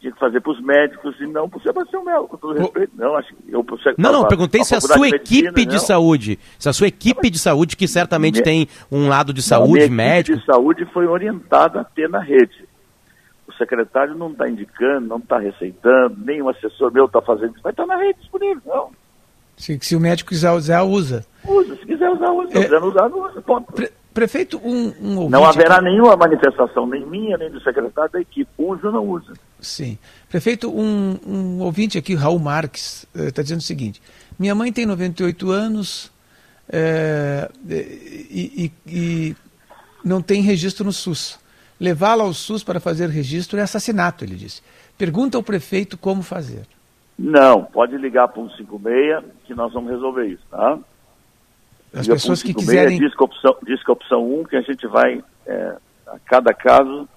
tinha que fazer para os médicos e não para o Sebastião Melo, com todo respeito. Não, acho que eu, Não, não, perguntei pra se a sua de Medicina, equipe de não. saúde, se a sua equipe de saúde, que certamente Minha- tem um lado de Não, saúde, minha equipe médico... de saúde foi orientada a ter na rede. O secretário não está indicando, não está receitando, nem o assessor meu está fazendo isso, vai estar na rede disponível. Não, Se, se o médico quiser usar, usa. usa, se quiser usar, usa. Se É. quiser não usar, não usa. Ponto. Prefeito, um, um ouvinte Não haverá aqui- nenhuma manifestação, nem minha, nem do secretário da equipe. Usa ou não usa. Sim. Prefeito, um, um ouvinte aqui, Raul Marques, está dizendo o seguinte: minha mãe tem 98 anos eh, e, e- e não tem registro no SUS. Levá-la ao SUS para fazer registro é assassinato, ele disse. Pergunta ao prefeito como fazer. Não, pode ligar para o 156 que nós vamos resolver isso, tá? As pessoas que 156, quiserem. Diz que a opção, diz que a opção 1 que a gente vai, é, a cada caso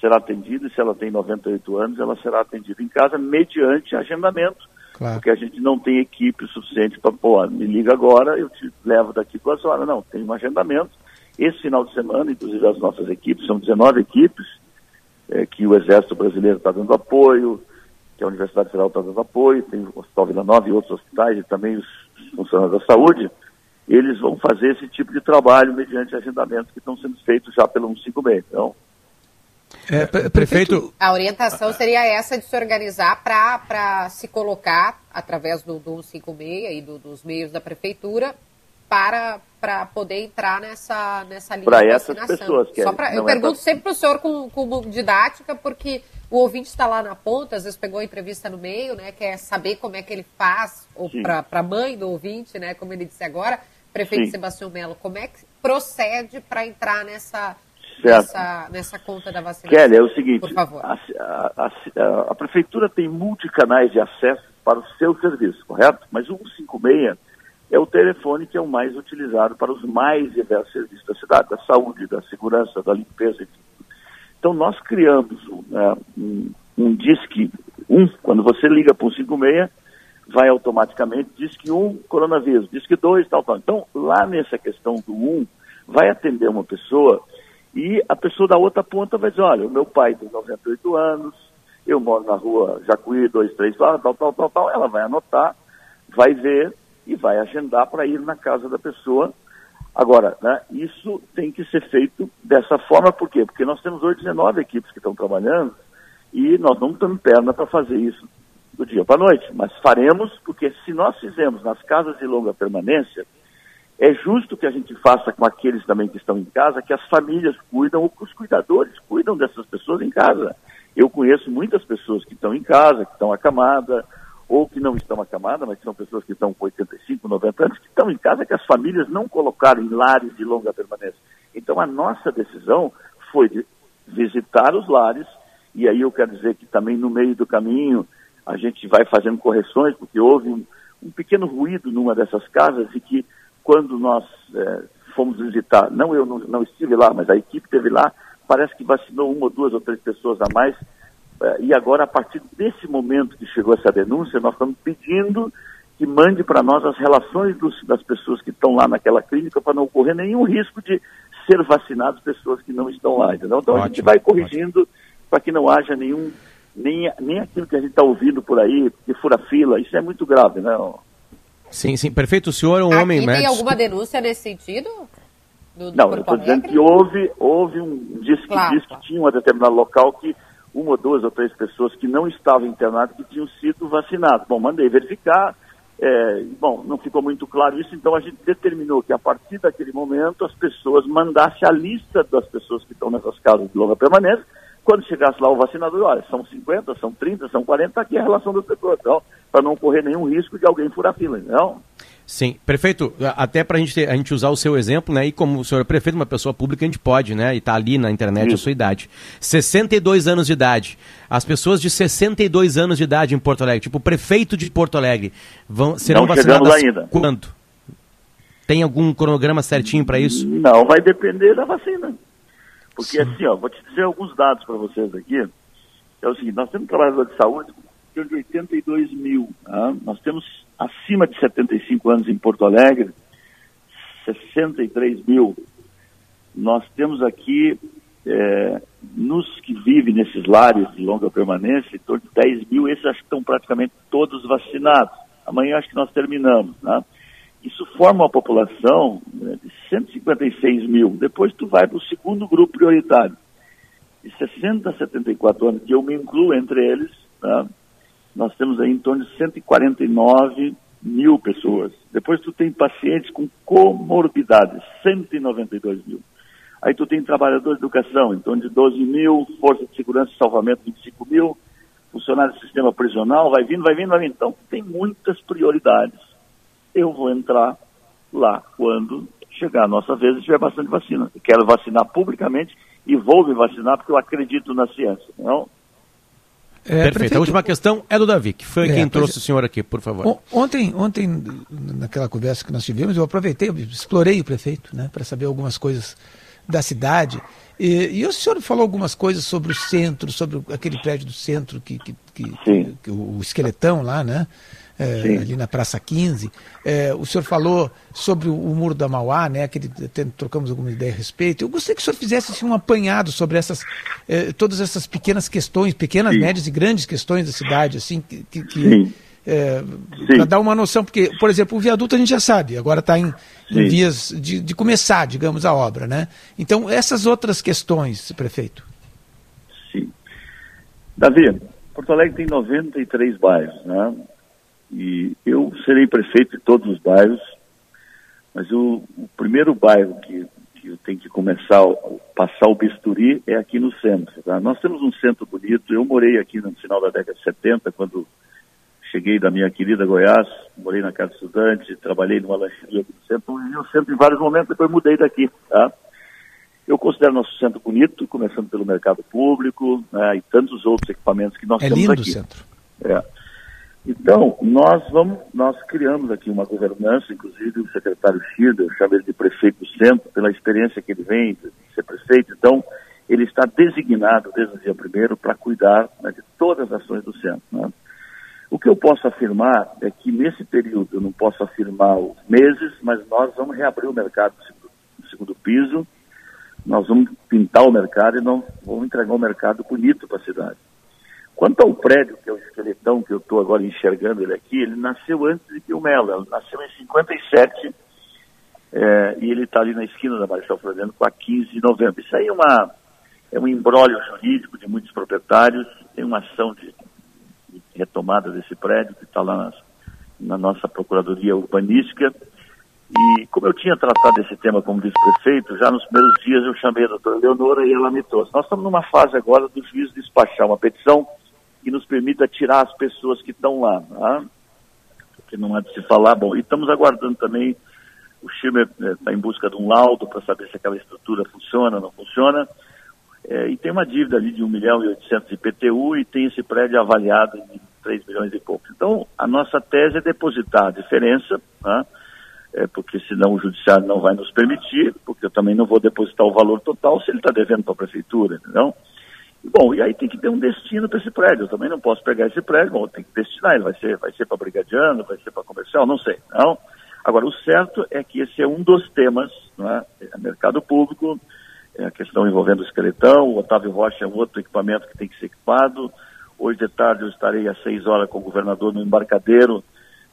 será atendido, e se ela tem 98 anos, ela será atendida em casa mediante agendamento. Claro. Porque a gente não tem equipe suficiente para, pô, me liga agora, eu te levo daqui duas horas. Não, tem um agendamento. Esse final de semana, inclusive as nossas equipes, são 19 equipes, é, que o Exército Brasileiro está dando apoio, que a Universidade Federal está dando apoio, tem o Hospital Vila Nova e outros hospitais, e também os funcionários da saúde, eles vão fazer esse tipo de trabalho mediante agendamentos que estão sendo feitos já pelo 156. Então, É, pre- prefeito, A orientação seria essa de se organizar para se colocar através do, do 156 e do- dos meios da prefeitura para, para poder entrar nessa, nessa linha Pra de essas vacinação. pessoas, Kelly, Só pra, eu é pergunto pra- sempre para o senhor com, com didática, porque o ouvinte está lá na ponta, às vezes pegou a entrevista no meio, né? Quer saber como é que ele faz, ou para a mãe do ouvinte, né? Como ele disse agora, prefeito Sim. Sebastião Melo, como é que procede para entrar nessa, nessa, nessa conta da vacinação? Kelly, é o seguinte, Por favor. A, a- a- a prefeitura tem multicanais de acesso para o seu serviço, correto? Mas o 156 é o telefone que é o mais utilizado para os mais diversos serviços da cidade, da saúde, da segurança, da limpeza. Então nós criamos né, um, um disque 1, quando você liga para o 56, vai automaticamente, disque 1, coronavírus, disque 2, tal, tal. Então, lá nessa questão do 1, vai atender uma pessoa e a pessoa da outra ponta vai dizer, olha, o meu pai tem 98 anos, eu moro na rua Jacuí, 23, tal, tal, tal, tal, tal. Ela vai anotar, vai ver e vai agendar para ir na casa da pessoa. Agora, né, isso tem que ser feito dessa forma, por quê? Porque nós temos hoje 19 equipes que estão trabalhando e nós não temos perna para fazer isso do dia para a noite, mas faremos, porque se nós fizermos nas casas de longa permanência, é justo que a gente faça com aqueles também que estão em casa, que as famílias cuidam, ou que os cuidadores cuidam dessas pessoas em casa. Eu conheço muitas pessoas que estão em casa, que estão acamadas, ou que não estão acamadas, mas são pessoas que estão com 85, 90 anos, que estão em casa, que as famílias não colocaram em lares de longa permanência. Então a nossa decisão foi de visitar os lares, e aí eu quero dizer que também no meio do caminho a gente vai fazendo correções, porque houve um, um pequeno ruído numa dessas casas e que quando nós eh, fomos visitar, não eu não, não estive lá, mas a equipe esteve lá, parece que vacinou uma ou duas ou três pessoas a mais. eh, e agora, a partir desse momento que chegou essa denúncia, nós estamos pedindo que mande para nós as relações dos- das pessoas que estão lá naquela clínica para não ocorrer nenhum risco de ser vacinadas pessoas que não estão lá. Entendeu? Então a gente Ótimo, vai corrigindo para que não haja nenhum, nem, nem aquilo que a gente está ouvindo por aí, que fura fila, isso é muito grave, né? Sim, sim. Perfeito, o senhor é um Aqui homem tem médico. alguma denúncia nesse sentido? Do, do Não, eu estou dizendo que houve, houve um. Diz que, Claro, diz que tinha um determinado local que uma, duas ou três pessoas que não estavam internadas que tinham sido vacinadas. Bom, mandei verificar. é, bom, não ficou muito claro isso, então a gente determinou que a partir daquele momento as pessoas mandassem a lista das pessoas que estão nessas casas de longa permanência. Quando chegasse lá o vacinador, olha, são 50, são 30, são 40, aqui é a relação das pessoas, então, para não correr nenhum risco de alguém furar fila, não? Sim, prefeito, até para gente a gente usar o seu exemplo, né? E como o senhor é prefeito, uma pessoa pública, a gente pode, né? E tá ali na internet a Isso. sua idade. 62 anos de idade. As pessoas de 62 anos de idade em Porto Alegre, tipo o prefeito de Porto Alegre, vão, serão Não vacinadas ainda. quando? Tem algum cronograma certinho para isso? Não, vai depender da vacina. Porque assim, ó, vou te dizer alguns dados para vocês aqui. É o seguinte, nós temos trabalhadores de saúde com de 82 mil. tá? Nós temos acima de 75 anos em Porto Alegre, 63 mil. Nós temos aqui, é, nos que vivem nesses lares de longa permanência, em torno de 10 mil, esses acho que estão praticamente todos vacinados. Amanhã acho que nós terminamos, tá? Isso forma uma população né, de 156 mil. Depois tu vai para o segundo grupo prioritário, de 60 a 74 anos, que eu me incluo entre eles, tá? nós temos aí em torno de 149 mil pessoas. Depois tu tem pacientes com comorbidades, 192 mil. Aí tu tem trabalhadores de educação, em torno de 12 mil, Força de Segurança e Salvamento, 25 mil, funcionários do sistema prisional, vai vindo, vai vindo, vai vindo. Então tem muitas prioridades. Eu vou entrar lá quando chegar a nossa vez e tiver bastante vacina. Eu quero vacinar publicamente e vou me vacinar porque eu acredito na ciência. Não? É, Perfeito. prefeito- A última questão é do Davi, que foi É, quem trouxe é. o senhor aqui, por favor. On- Ontem, ontem, naquela conversa que nós tivemos, eu aproveitei, eu explorei o prefeito, né, para saber algumas coisas da cidade. E, e o senhor falou algumas coisas sobre o centro, sobre aquele prédio do centro, que, que, que- que o, o esqueletão lá, né? É, Sim. ali na Praça 15. É, o senhor falou sobre o, o Muro da Mauá, né? Aquele, até trocamos alguma ideia a respeito. Eu gostaria que o senhor fizesse assim, um apanhado sobre essas, eh, todas essas pequenas questões, pequenas, Sim. médias e grandes questões da cidade, assim, que, que, que, Sim. é, Sim. para dar uma noção, porque, por exemplo, o viaduto a gente já sabe, agora está em, em Sim. vias de, de começar, digamos, a obra, né? Então, essas outras questões, prefeito. Davi, Porto Alegre tem 93 bairros, né? E eu serei prefeito de todos os bairros, mas o, o primeiro bairro que, que eu tenho que começar a passar o bisturi é aqui no centro. Tá? Nós temos um centro bonito. Eu morei aqui no final da década de 70, quando cheguei da minha querida Goiás, morei na Casa Estudante, trabalhei numa lancheria aqui no centro, vivi o centro em vários momentos, depois mudei daqui. Tá? Eu considero nosso centro bonito, começando pelo mercado público né, e tantos outros equipamentos que nós É temos lindo aqui. o centro. É. Então, nós vamos, nós criamos aqui uma governança, inclusive o secretário Schirder, eu chamo ele de prefeito do centro, pela experiência que ele vem de ser prefeito, então ele está designado desde o dia primeiro para cuidar né, de todas as ações do centro. né. O que eu posso afirmar é que nesse período, eu não posso afirmar os meses, mas nós vamos reabrir o mercado no segundo, no segundo piso, nós vamos pintar o mercado e nós vamos entregar um mercado bonito para a cidade. Quanto ao prédio, que é o esqueletão que eu estou agora enxergando ele aqui, ele nasceu antes de Pilmela, ele nasceu em 57 é, e ele está ali na esquina da Marechal Floriano com a 15 de novembro. Isso aí é, uma, é um embrólio jurídico de muitos proprietários, tem uma ação de, de retomada desse prédio que está lá nas, na nossa Procuradoria Urbanística. E como eu tinha tratado esse tema como vice-prefeito, já nos primeiros dias eu chamei a doutora Leonora e ela me trouxe. Nós estamos numa fase agora do juiz despachar uma petição que nos permita tirar as pessoas que estão lá. Tá? Porque não há de se falar. Bom, e estamos aguardando também, o Schirmer está em busca de um laudo para saber se aquela estrutura funciona ou não funciona. É, e tem uma dívida ali de 1 milhão e 800 de IPTU e tem esse prédio avaliado em 3 milhões e pouco. Então, a nossa tese é depositar a diferença, tá? é, porque senão o judiciário não vai nos permitir, porque eu também não vou depositar o valor total se ele está devendo para a prefeitura, entendeu? E, Bom, e aí tem que ter um destino para esse prédio. Eu também não posso pegar esse prédio, bom, tem que destinar, ele vai ser, vai ser para brigadiano, vai ser para comercial, não sei. Não? Agora, o certo é que esse é um dos temas, não é? Mercado público, é a questão envolvendo o esqueletão, o Otávio Rocha é um outro equipamento que tem que ser equipado. Hoje de tarde eu estarei às seis horas com o governador no embarcadeiro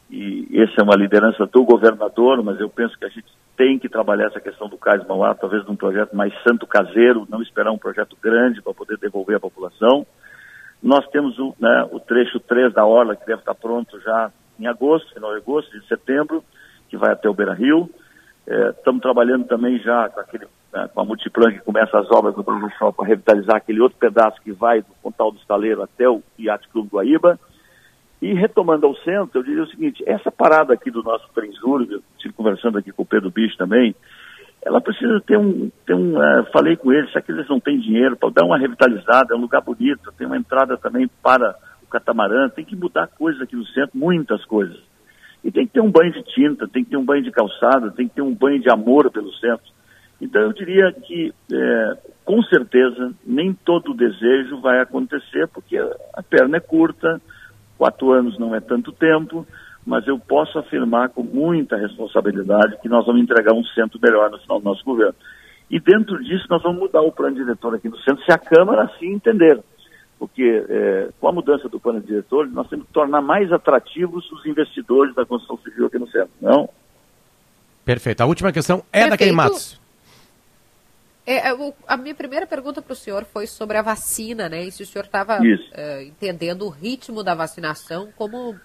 que essa é uma liderança do governador, mas eu penso que a gente tem que trabalhar essa questão do Cais Mauá, talvez num projeto mais santo caseiro, não esperar um projeto grande para poder devolver a população. Nós temos o, né, o trecho 3 da Orla, que deve estar pronto já em agosto, final de agosto, de setembro, que vai até o Beira Rio. É, estamos trabalhando também já com, aquele, né, com a Multiplan, que começa as obras do Projeto para revitalizar aquele outro pedaço que vai do Pontal do Estaleiro até o Iate Clube Guaíba. E retomando ao centro, eu diria o seguinte, essa parada aqui do nosso Trenzuro, eu estive conversando aqui com o Pedro Bicho também, ela precisa ter um, ter um uh, falei com eles, será que eles não têm dinheiro para dar uma revitalizada, é um lugar bonito, tem uma entrada também para o catamarã, tem que mudar coisas aqui no centro, muitas coisas. E tem que ter um banho de tinta, tem que ter um banho de calçada, tem que ter um banho de amor pelo centro. Então eu diria que, é, com certeza, nem todo desejo vai acontecer, porque a perna é curta, quatro anos não é tanto tempo, mas eu posso afirmar com muita responsabilidade que nós vamos entregar um centro melhor no final do nosso governo. E dentro disso nós vamos mudar o plano diretor aqui no centro, se a Câmara assim entender porque é, com a mudança do plano diretor, nós temos que tornar mais atrativos os investidores da construção civil aqui no centro, não? Perfeito. A última questão é Perfeito. da Matos. É, é a minha primeira pergunta para o senhor foi sobre a vacina, né? E se o senhor estava uh, entendendo o ritmo da vacinação como uh,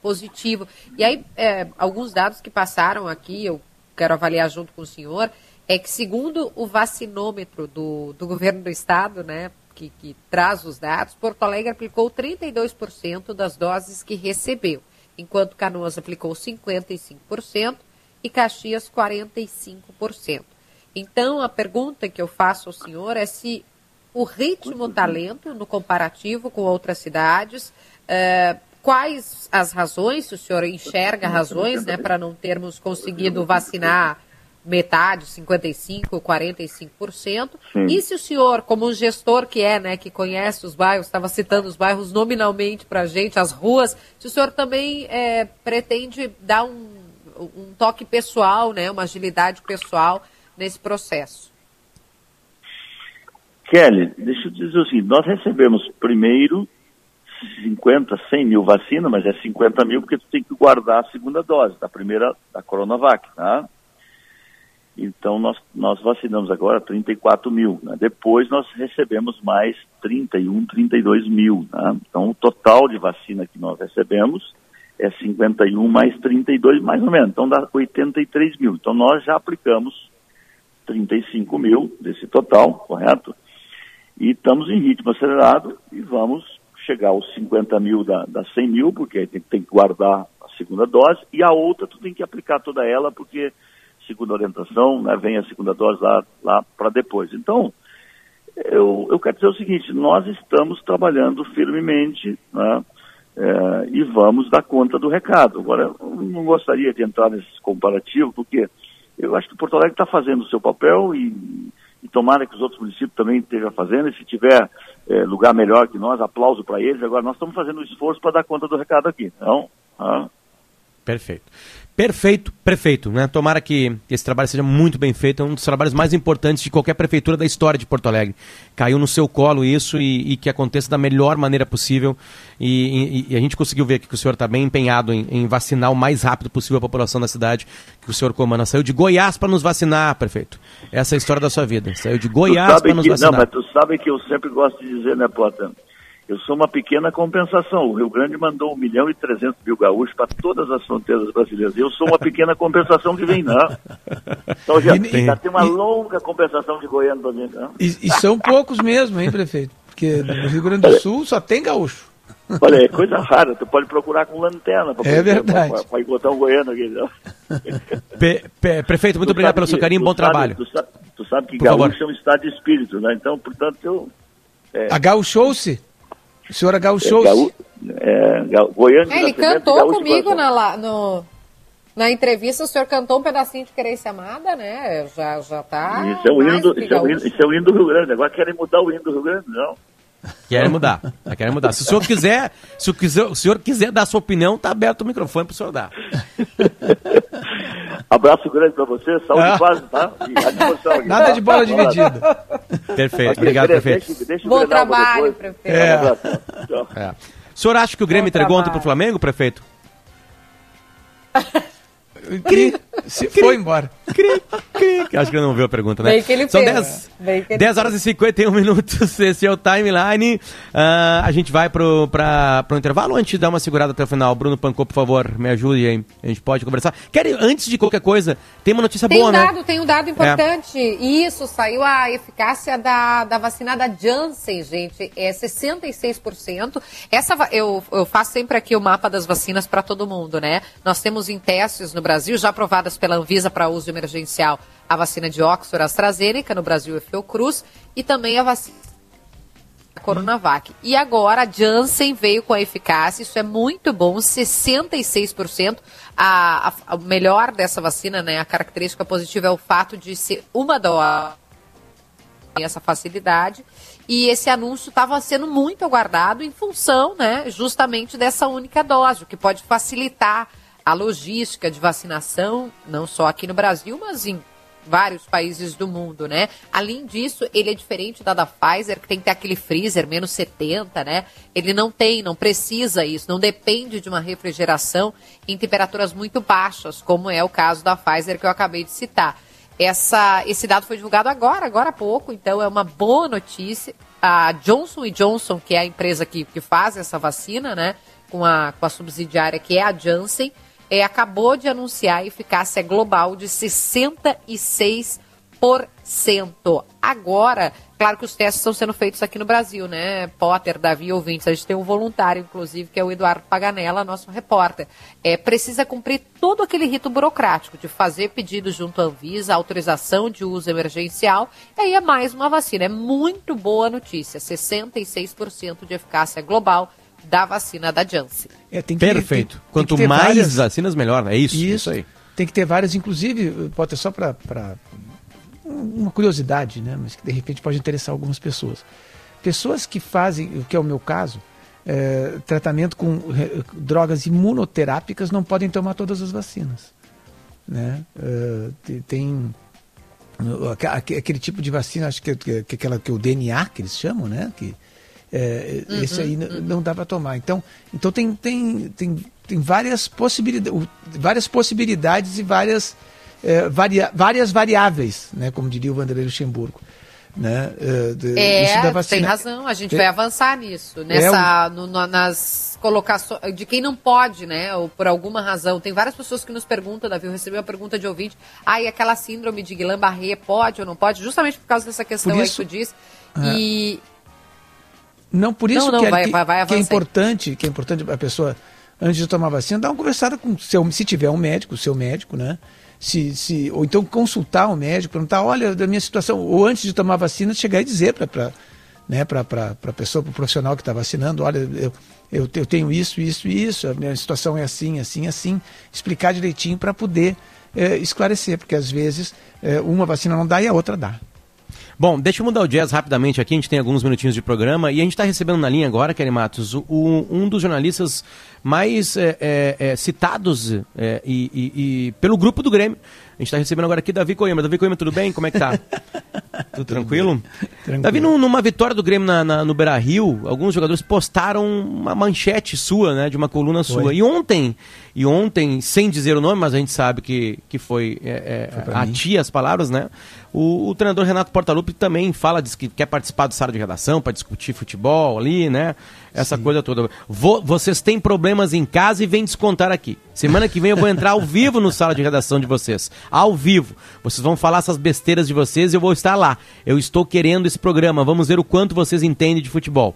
positivo. E aí, uh, alguns dados que passaram aqui, eu quero avaliar junto com o senhor, é que segundo o vacinômetro do, do governo do estado, né, que, que traz os dados, Porto Alegre aplicou 32% das doses que recebeu, enquanto Canoas aplicou 55% e Caxias 45%. Então, a pergunta que eu faço ao senhor é se o ritmo está lento no comparativo com outras cidades, uh, quais as razões, se o senhor enxerga razões né, para não termos conseguido vacinar metade, 55%, 45%. Sim. E se o senhor, como um gestor que é, né, que conhece os bairros, estava citando os bairros nominalmente para a gente, as ruas, se o senhor também é, pretende dar um, um toque pessoal, né, uma agilidade pessoal nesse processo? Kelly, deixa eu dizer o seguinte, nós recebemos primeiro 50, 100 mil vacinas, mas é 50 mil porque tu tem que guardar a segunda dose da primeira, da Coronavac, tá? Então, nós, nós vacinamos agora 34 mil. Né? Depois, nós recebemos mais 31, 32 mil. Né? Então, o total de vacina que nós recebemos é 51 mais 32, mais ou menos. Então, dá 83 mil. Então, nós já aplicamos 35 mil desse total, correto? E estamos em ritmo acelerado e vamos chegar aos 50 mil da, da 100 mil, porque aí tem, tem que guardar a segunda dose, e a outra tu tem que aplicar toda ela, porque segunda orientação, né, vem a segunda dose lá, lá para depois. Então, eu, eu quero dizer o seguinte, nós estamos trabalhando firmemente né, é, e vamos dar conta do recado. Agora, eu não gostaria de entrar nesse comparativo, porque eu acho que Porto Alegre está fazendo o seu papel e, e tomara que os outros municípios também estejam fazendo, e se tiver é, lugar melhor que nós, aplauso para eles. Agora, nós estamos fazendo um esforço para dar conta do recado aqui. Então, ah. Perfeito. Perfeito, prefeito, né? Tomara que esse trabalho seja muito bem feito, é um dos trabalhos mais importantes de qualquer prefeitura da história de Porto Alegre. Caiu no seu colo isso e, e que aconteça da melhor maneira possível. E, e, e a gente conseguiu ver que o senhor está bem empenhado em, em, vacinar o mais rápido possível a população da cidade que o senhor comanda. Saiu de Goiás para nos vacinar, prefeito. Essa é a história da sua vida. Saiu de Goiás para nos que, vacinar. Não, mas tu sabe que eu sempre gosto de dizer, né, Potter? Eu sou uma pequena compensação. O Rio Grande mandou 1 milhão e 300 mil gaúchos para todas as fronteiras brasileiras. Eu sou uma pequena compensação que vem, não. Então já, e, já tem uma e, longa compensação de Goiânia também. Não? E, e são poucos mesmo, hein, prefeito? Porque no Rio Grande do Sul só tem gaúcho. Olha, é coisa rara, tu pode procurar com lanterna para é verdade. encontrar um goiano aqui. Não? Pe, pe, prefeito, muito tu obrigado pelo seu carinho, bom sabe, trabalho. Tu sabe, tu sabe que Por gaúcho favor. é um estado de espírito, né? Então, portanto, eu... É... A gaúchou-se? O senhor é gaúcho? É, Gaú, Goiânia. É, ele cantou comigo na, no, na entrevista, o senhor cantou um pedacinho de Querência Amada, né? Já, já tá. Isso é, o hino, isso, é o hino, isso é o hino do Rio Grande. Agora querem mudar o hino do Rio Grande, não. Querem mudar, querem mudar. Se o senhor quiser, se o, quiser, o senhor quiser dar a sua opinião, tá aberto o microfone para o senhor dar. [LAUGHS] Abraço grande para você, saúde e paz, tá? E Nada de bola dividida. Perfeito, obrigado, prefeito. Deixa, deixa Bom trabalho, prefeito. É. É. O senhor acha que o Grêmio Bom entregou ontem pro Flamengo, prefeito? [LAUGHS] Cri, se foi embora. Cri, cri. Acho que ele não viu a pergunta, né? Bem que ele São fez. 10, Bem que ele 10 horas e 51 minutos, [LAUGHS] esse é o timeline. Ah, a gente vai pro, pra, pro intervalo ou a gente dá uma segurada até o final? Bruno Pancô, por favor, me ajude aí. A gente pode conversar. Quer, antes de qualquer coisa, tem uma notícia Tem boa, um né? dado, tem um dado importante. Isso, saiu a eficácia da, da vacina da Janssen, gente. É 66%. Essa, eu, eu faço sempre aqui o mapa das vacinas para todo mundo, né? Nós temos em testes no Brasil, já aprovadas pela Anvisa para uso emergencial, a vacina de Oxford AstraZeneca, no Brasil é Fiocruz, e também a vacina Coronavac. E agora a Janssen veio com a eficácia, isso é muito bom, 66%. A, a, a melhor dessa vacina, né, a característica positiva é o fato de ser uma dose essa facilidade. E esse anúncio estava sendo muito aguardado em função, né, justamente dessa única dose, o que pode facilitar a logística de vacinação, não só aqui no Brasil, mas em vários países do mundo, né? Além disso, ele é diferente da da Pfizer, que tem que ter aquele freezer menos 70, né? Ele não tem, não precisa isso, não depende de uma refrigeração em temperaturas muito baixas, como é o caso da Pfizer que eu acabei de citar. Essa, esse dado foi divulgado agora, agora há pouco, então é uma boa notícia. A Johnson Johnson, que é a empresa que, que faz essa vacina, né, com a, com a subsidiária que é a Janssen, é, acabou de anunciar a eficácia global de 66%. Agora, claro que os testes estão sendo feitos aqui no Brasil, né? Potter, Davi, ouvintes. A gente tem um voluntário, inclusive, que é o Eduardo Paganella, nosso repórter. É, precisa cumprir todo aquele rito burocrático de fazer pedido junto à Anvisa, autorização de uso emergencial. E aí é mais uma vacina. É muito boa notícia. 66% de eficácia global da vacina da Janssen. É, tem que- Perfeito. tem- tem Quanto mais várias- vacinas, melhor? É isso, isso, aí. Tem que ter várias, inclusive, pode ter só para uma curiosidade, né? Mas que de repente pode interessar algumas pessoas. Pessoas que fazem, o que é o meu caso, é, tratamento com eh, drogas imunoterápicas não podem tomar todas as vacinas. Né? Te- tem aque- aque- aquele tipo de vacina, acho que, que, que aquela que o DNA que eles chamam, né? Que é, Uhum, esse aí n- não dá para tomar. Então, então tem, tem, tem, tem várias, possibilidades, várias possibilidades e várias, é, varia, várias variáveis, né? como diria o Vanderlei Luxemburgo. Né? É, de- É, isso tem razão, a gente É. vai avançar nisso, nessa, no- no- nas colocações de quem não pode, né, ou por alguma razão. Tem várias pessoas que nos perguntam, Davi, eu recebi uma pergunta de ouvinte, ah, e aquela síndrome de Guillain-Barré pode ou não pode? Justamente por causa dessa questão Por aí isso- que tu diz. É. E Não, por isso Não, não, que, é- vai- que, vai- vai que é importante, que é importante a pessoa antes de tomar vacina dar uma conversada com seu, se tiver um médico, o seu médico, né? Se, se, ou então consultar o médico, perguntar, olha, da minha situação, ou antes de tomar vacina, chegar e dizer para né, a pessoa, para o profissional que está vacinando, olha, eu, eu, eu tenho isso, isso e isso, a minha situação é assim, assim, assim, explicar direitinho para poder eh, esclarecer, porque às vezes eh, uma vacina não dá e a outra dá. Bom, deixa eu mudar o jazz rapidamente aqui, a gente tem alguns minutinhos de programa e a gente está recebendo na linha agora, Kelly Matos, o- um dos jornalistas mais é, é, é, citados é, e, e- e pelo grupo do Grêmio. A gente está recebendo agora aqui Davi Coimbra. Davi Coimbra, tudo bem? Como é que tá? [LAUGHS] tudo tranquilo? Tranquilo. Davi, num- numa vitória do Grêmio na, na- no Beira-Rio, alguns jogadores postaram uma manchete sua, né, de uma coluna sua. Foi. E ontem, e ontem, sem dizer o nome, mas a gente sabe que, que foi, é, é, Foi a mim. ti as palavras, né? O, o treinador Renato Portaluppi também fala, diz que quer participar do sala de redação para discutir futebol ali, né? Essa coisa toda. Vo- vocês têm problemas em casa e vem descontar aqui. Semana que vem eu vou entrar ao vivo no sala de redação de vocês. Ao vivo. Vocês vão falar essas besteiras de vocês e eu vou estar lá. Eu estou querendo esse programa. Vamos ver o quanto vocês entendem de futebol.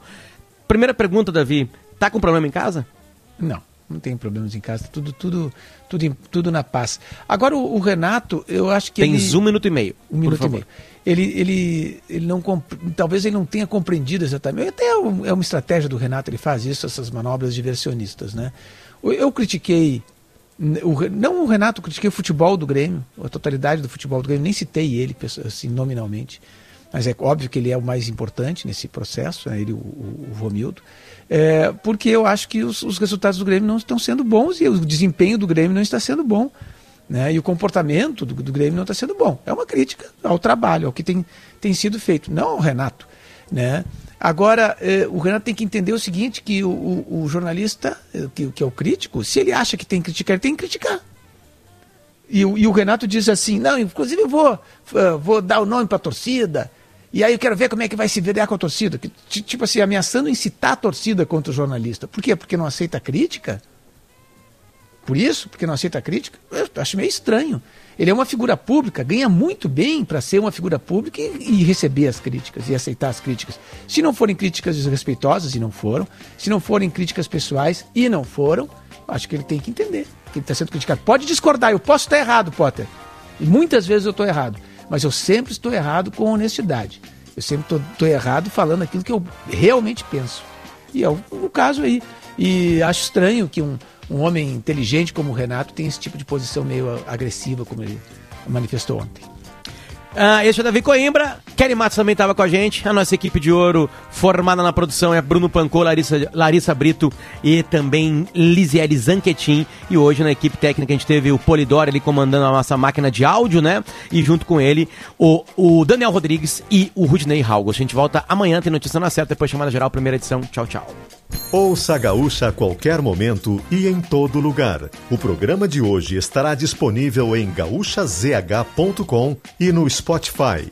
Primeira pergunta, Davi. Tá com problema em casa? Não, não tem problemas em casa, tudo, tudo, tudo, em- tudo na paz. Agora o, o Renato, eu acho que Tens ele, um minuto e meio. um minuto e favor. meio. Ele, ele, ele não talvez ele não tenha compreendido exatamente. Até é um- é uma estratégia do Renato, ele faz isso, essas manobras diversionistas, né? Eu- critiquei o não o Renato, critiquei o futebol do Grêmio, a totalidade do futebol do Grêmio, nem citei ele assim nominalmente. Mas é óbvio que ele é o mais importante nesse processo, né? ele, o, o, o Romildo. É, porque eu acho que os, os resultados do Grêmio não estão sendo bons e o desempenho do Grêmio não está sendo bom. Né? E o comportamento do, do Grêmio não está sendo bom. É uma crítica ao trabalho, ao que tem, tem sido feito, não ao Renato. Né? Agora, eh, o Renato tem que entender o seguinte, que o, o- o jornalista, eh, que, que é o crítico, se ele acha que tem que criticar, ele tem que criticar. E, o- e o Renato diz assim: não, inclusive eu vou, eh, vou dar o nome para a torcida. E aí eu quero ver como é que vai se virar com a torcida. Que, ti- tipo assim, ameaçando incitar a torcida contra o jornalista. Por quê? Porque não aceita crítica? Por isso? Porque não aceita crítica? Eu acho meio estranho. Ele é uma figura pública, ganha muito bem para ser uma figura pública e, e receber as críticas e aceitar as críticas. Se não forem críticas desrespeitosas, e não foram, se não forem críticas pessoais, e não foram, acho que ele tem que entender que ele está sendo criticado. Pode discordar, eu posso estar errado, Potter. E muitas vezes eu estou errado. Mas eu sempre estou errado com honestidade. Eu sempre estou errado falando aquilo que eu realmente penso. E é o, o caso aí. E acho estranho que um, um homem inteligente como o Renato tenha esse tipo de posição meio agressiva, como ele manifestou ontem. Ah, esse é o Davi Coimbra. Kelly Matos também estava com a gente. A nossa equipe de ouro, formada na produção, é Bruno Pancô, Larissa, Larissa Brito e também Lisiele Zanquetin. E hoje na equipe técnica a gente teve o Polidoro ali comandando a nossa máquina de áudio, né? E junto com ele o, o Daniel Rodrigues e o Rudney Halgos. A gente volta amanhã, tem notícia na certa, depois chamada geral, primeira edição. Tchau, tchau. Ouça a Gaúcha a qualquer momento e em todo lugar. O programa de hoje estará disponível em gaúchazh.com e no Spotify.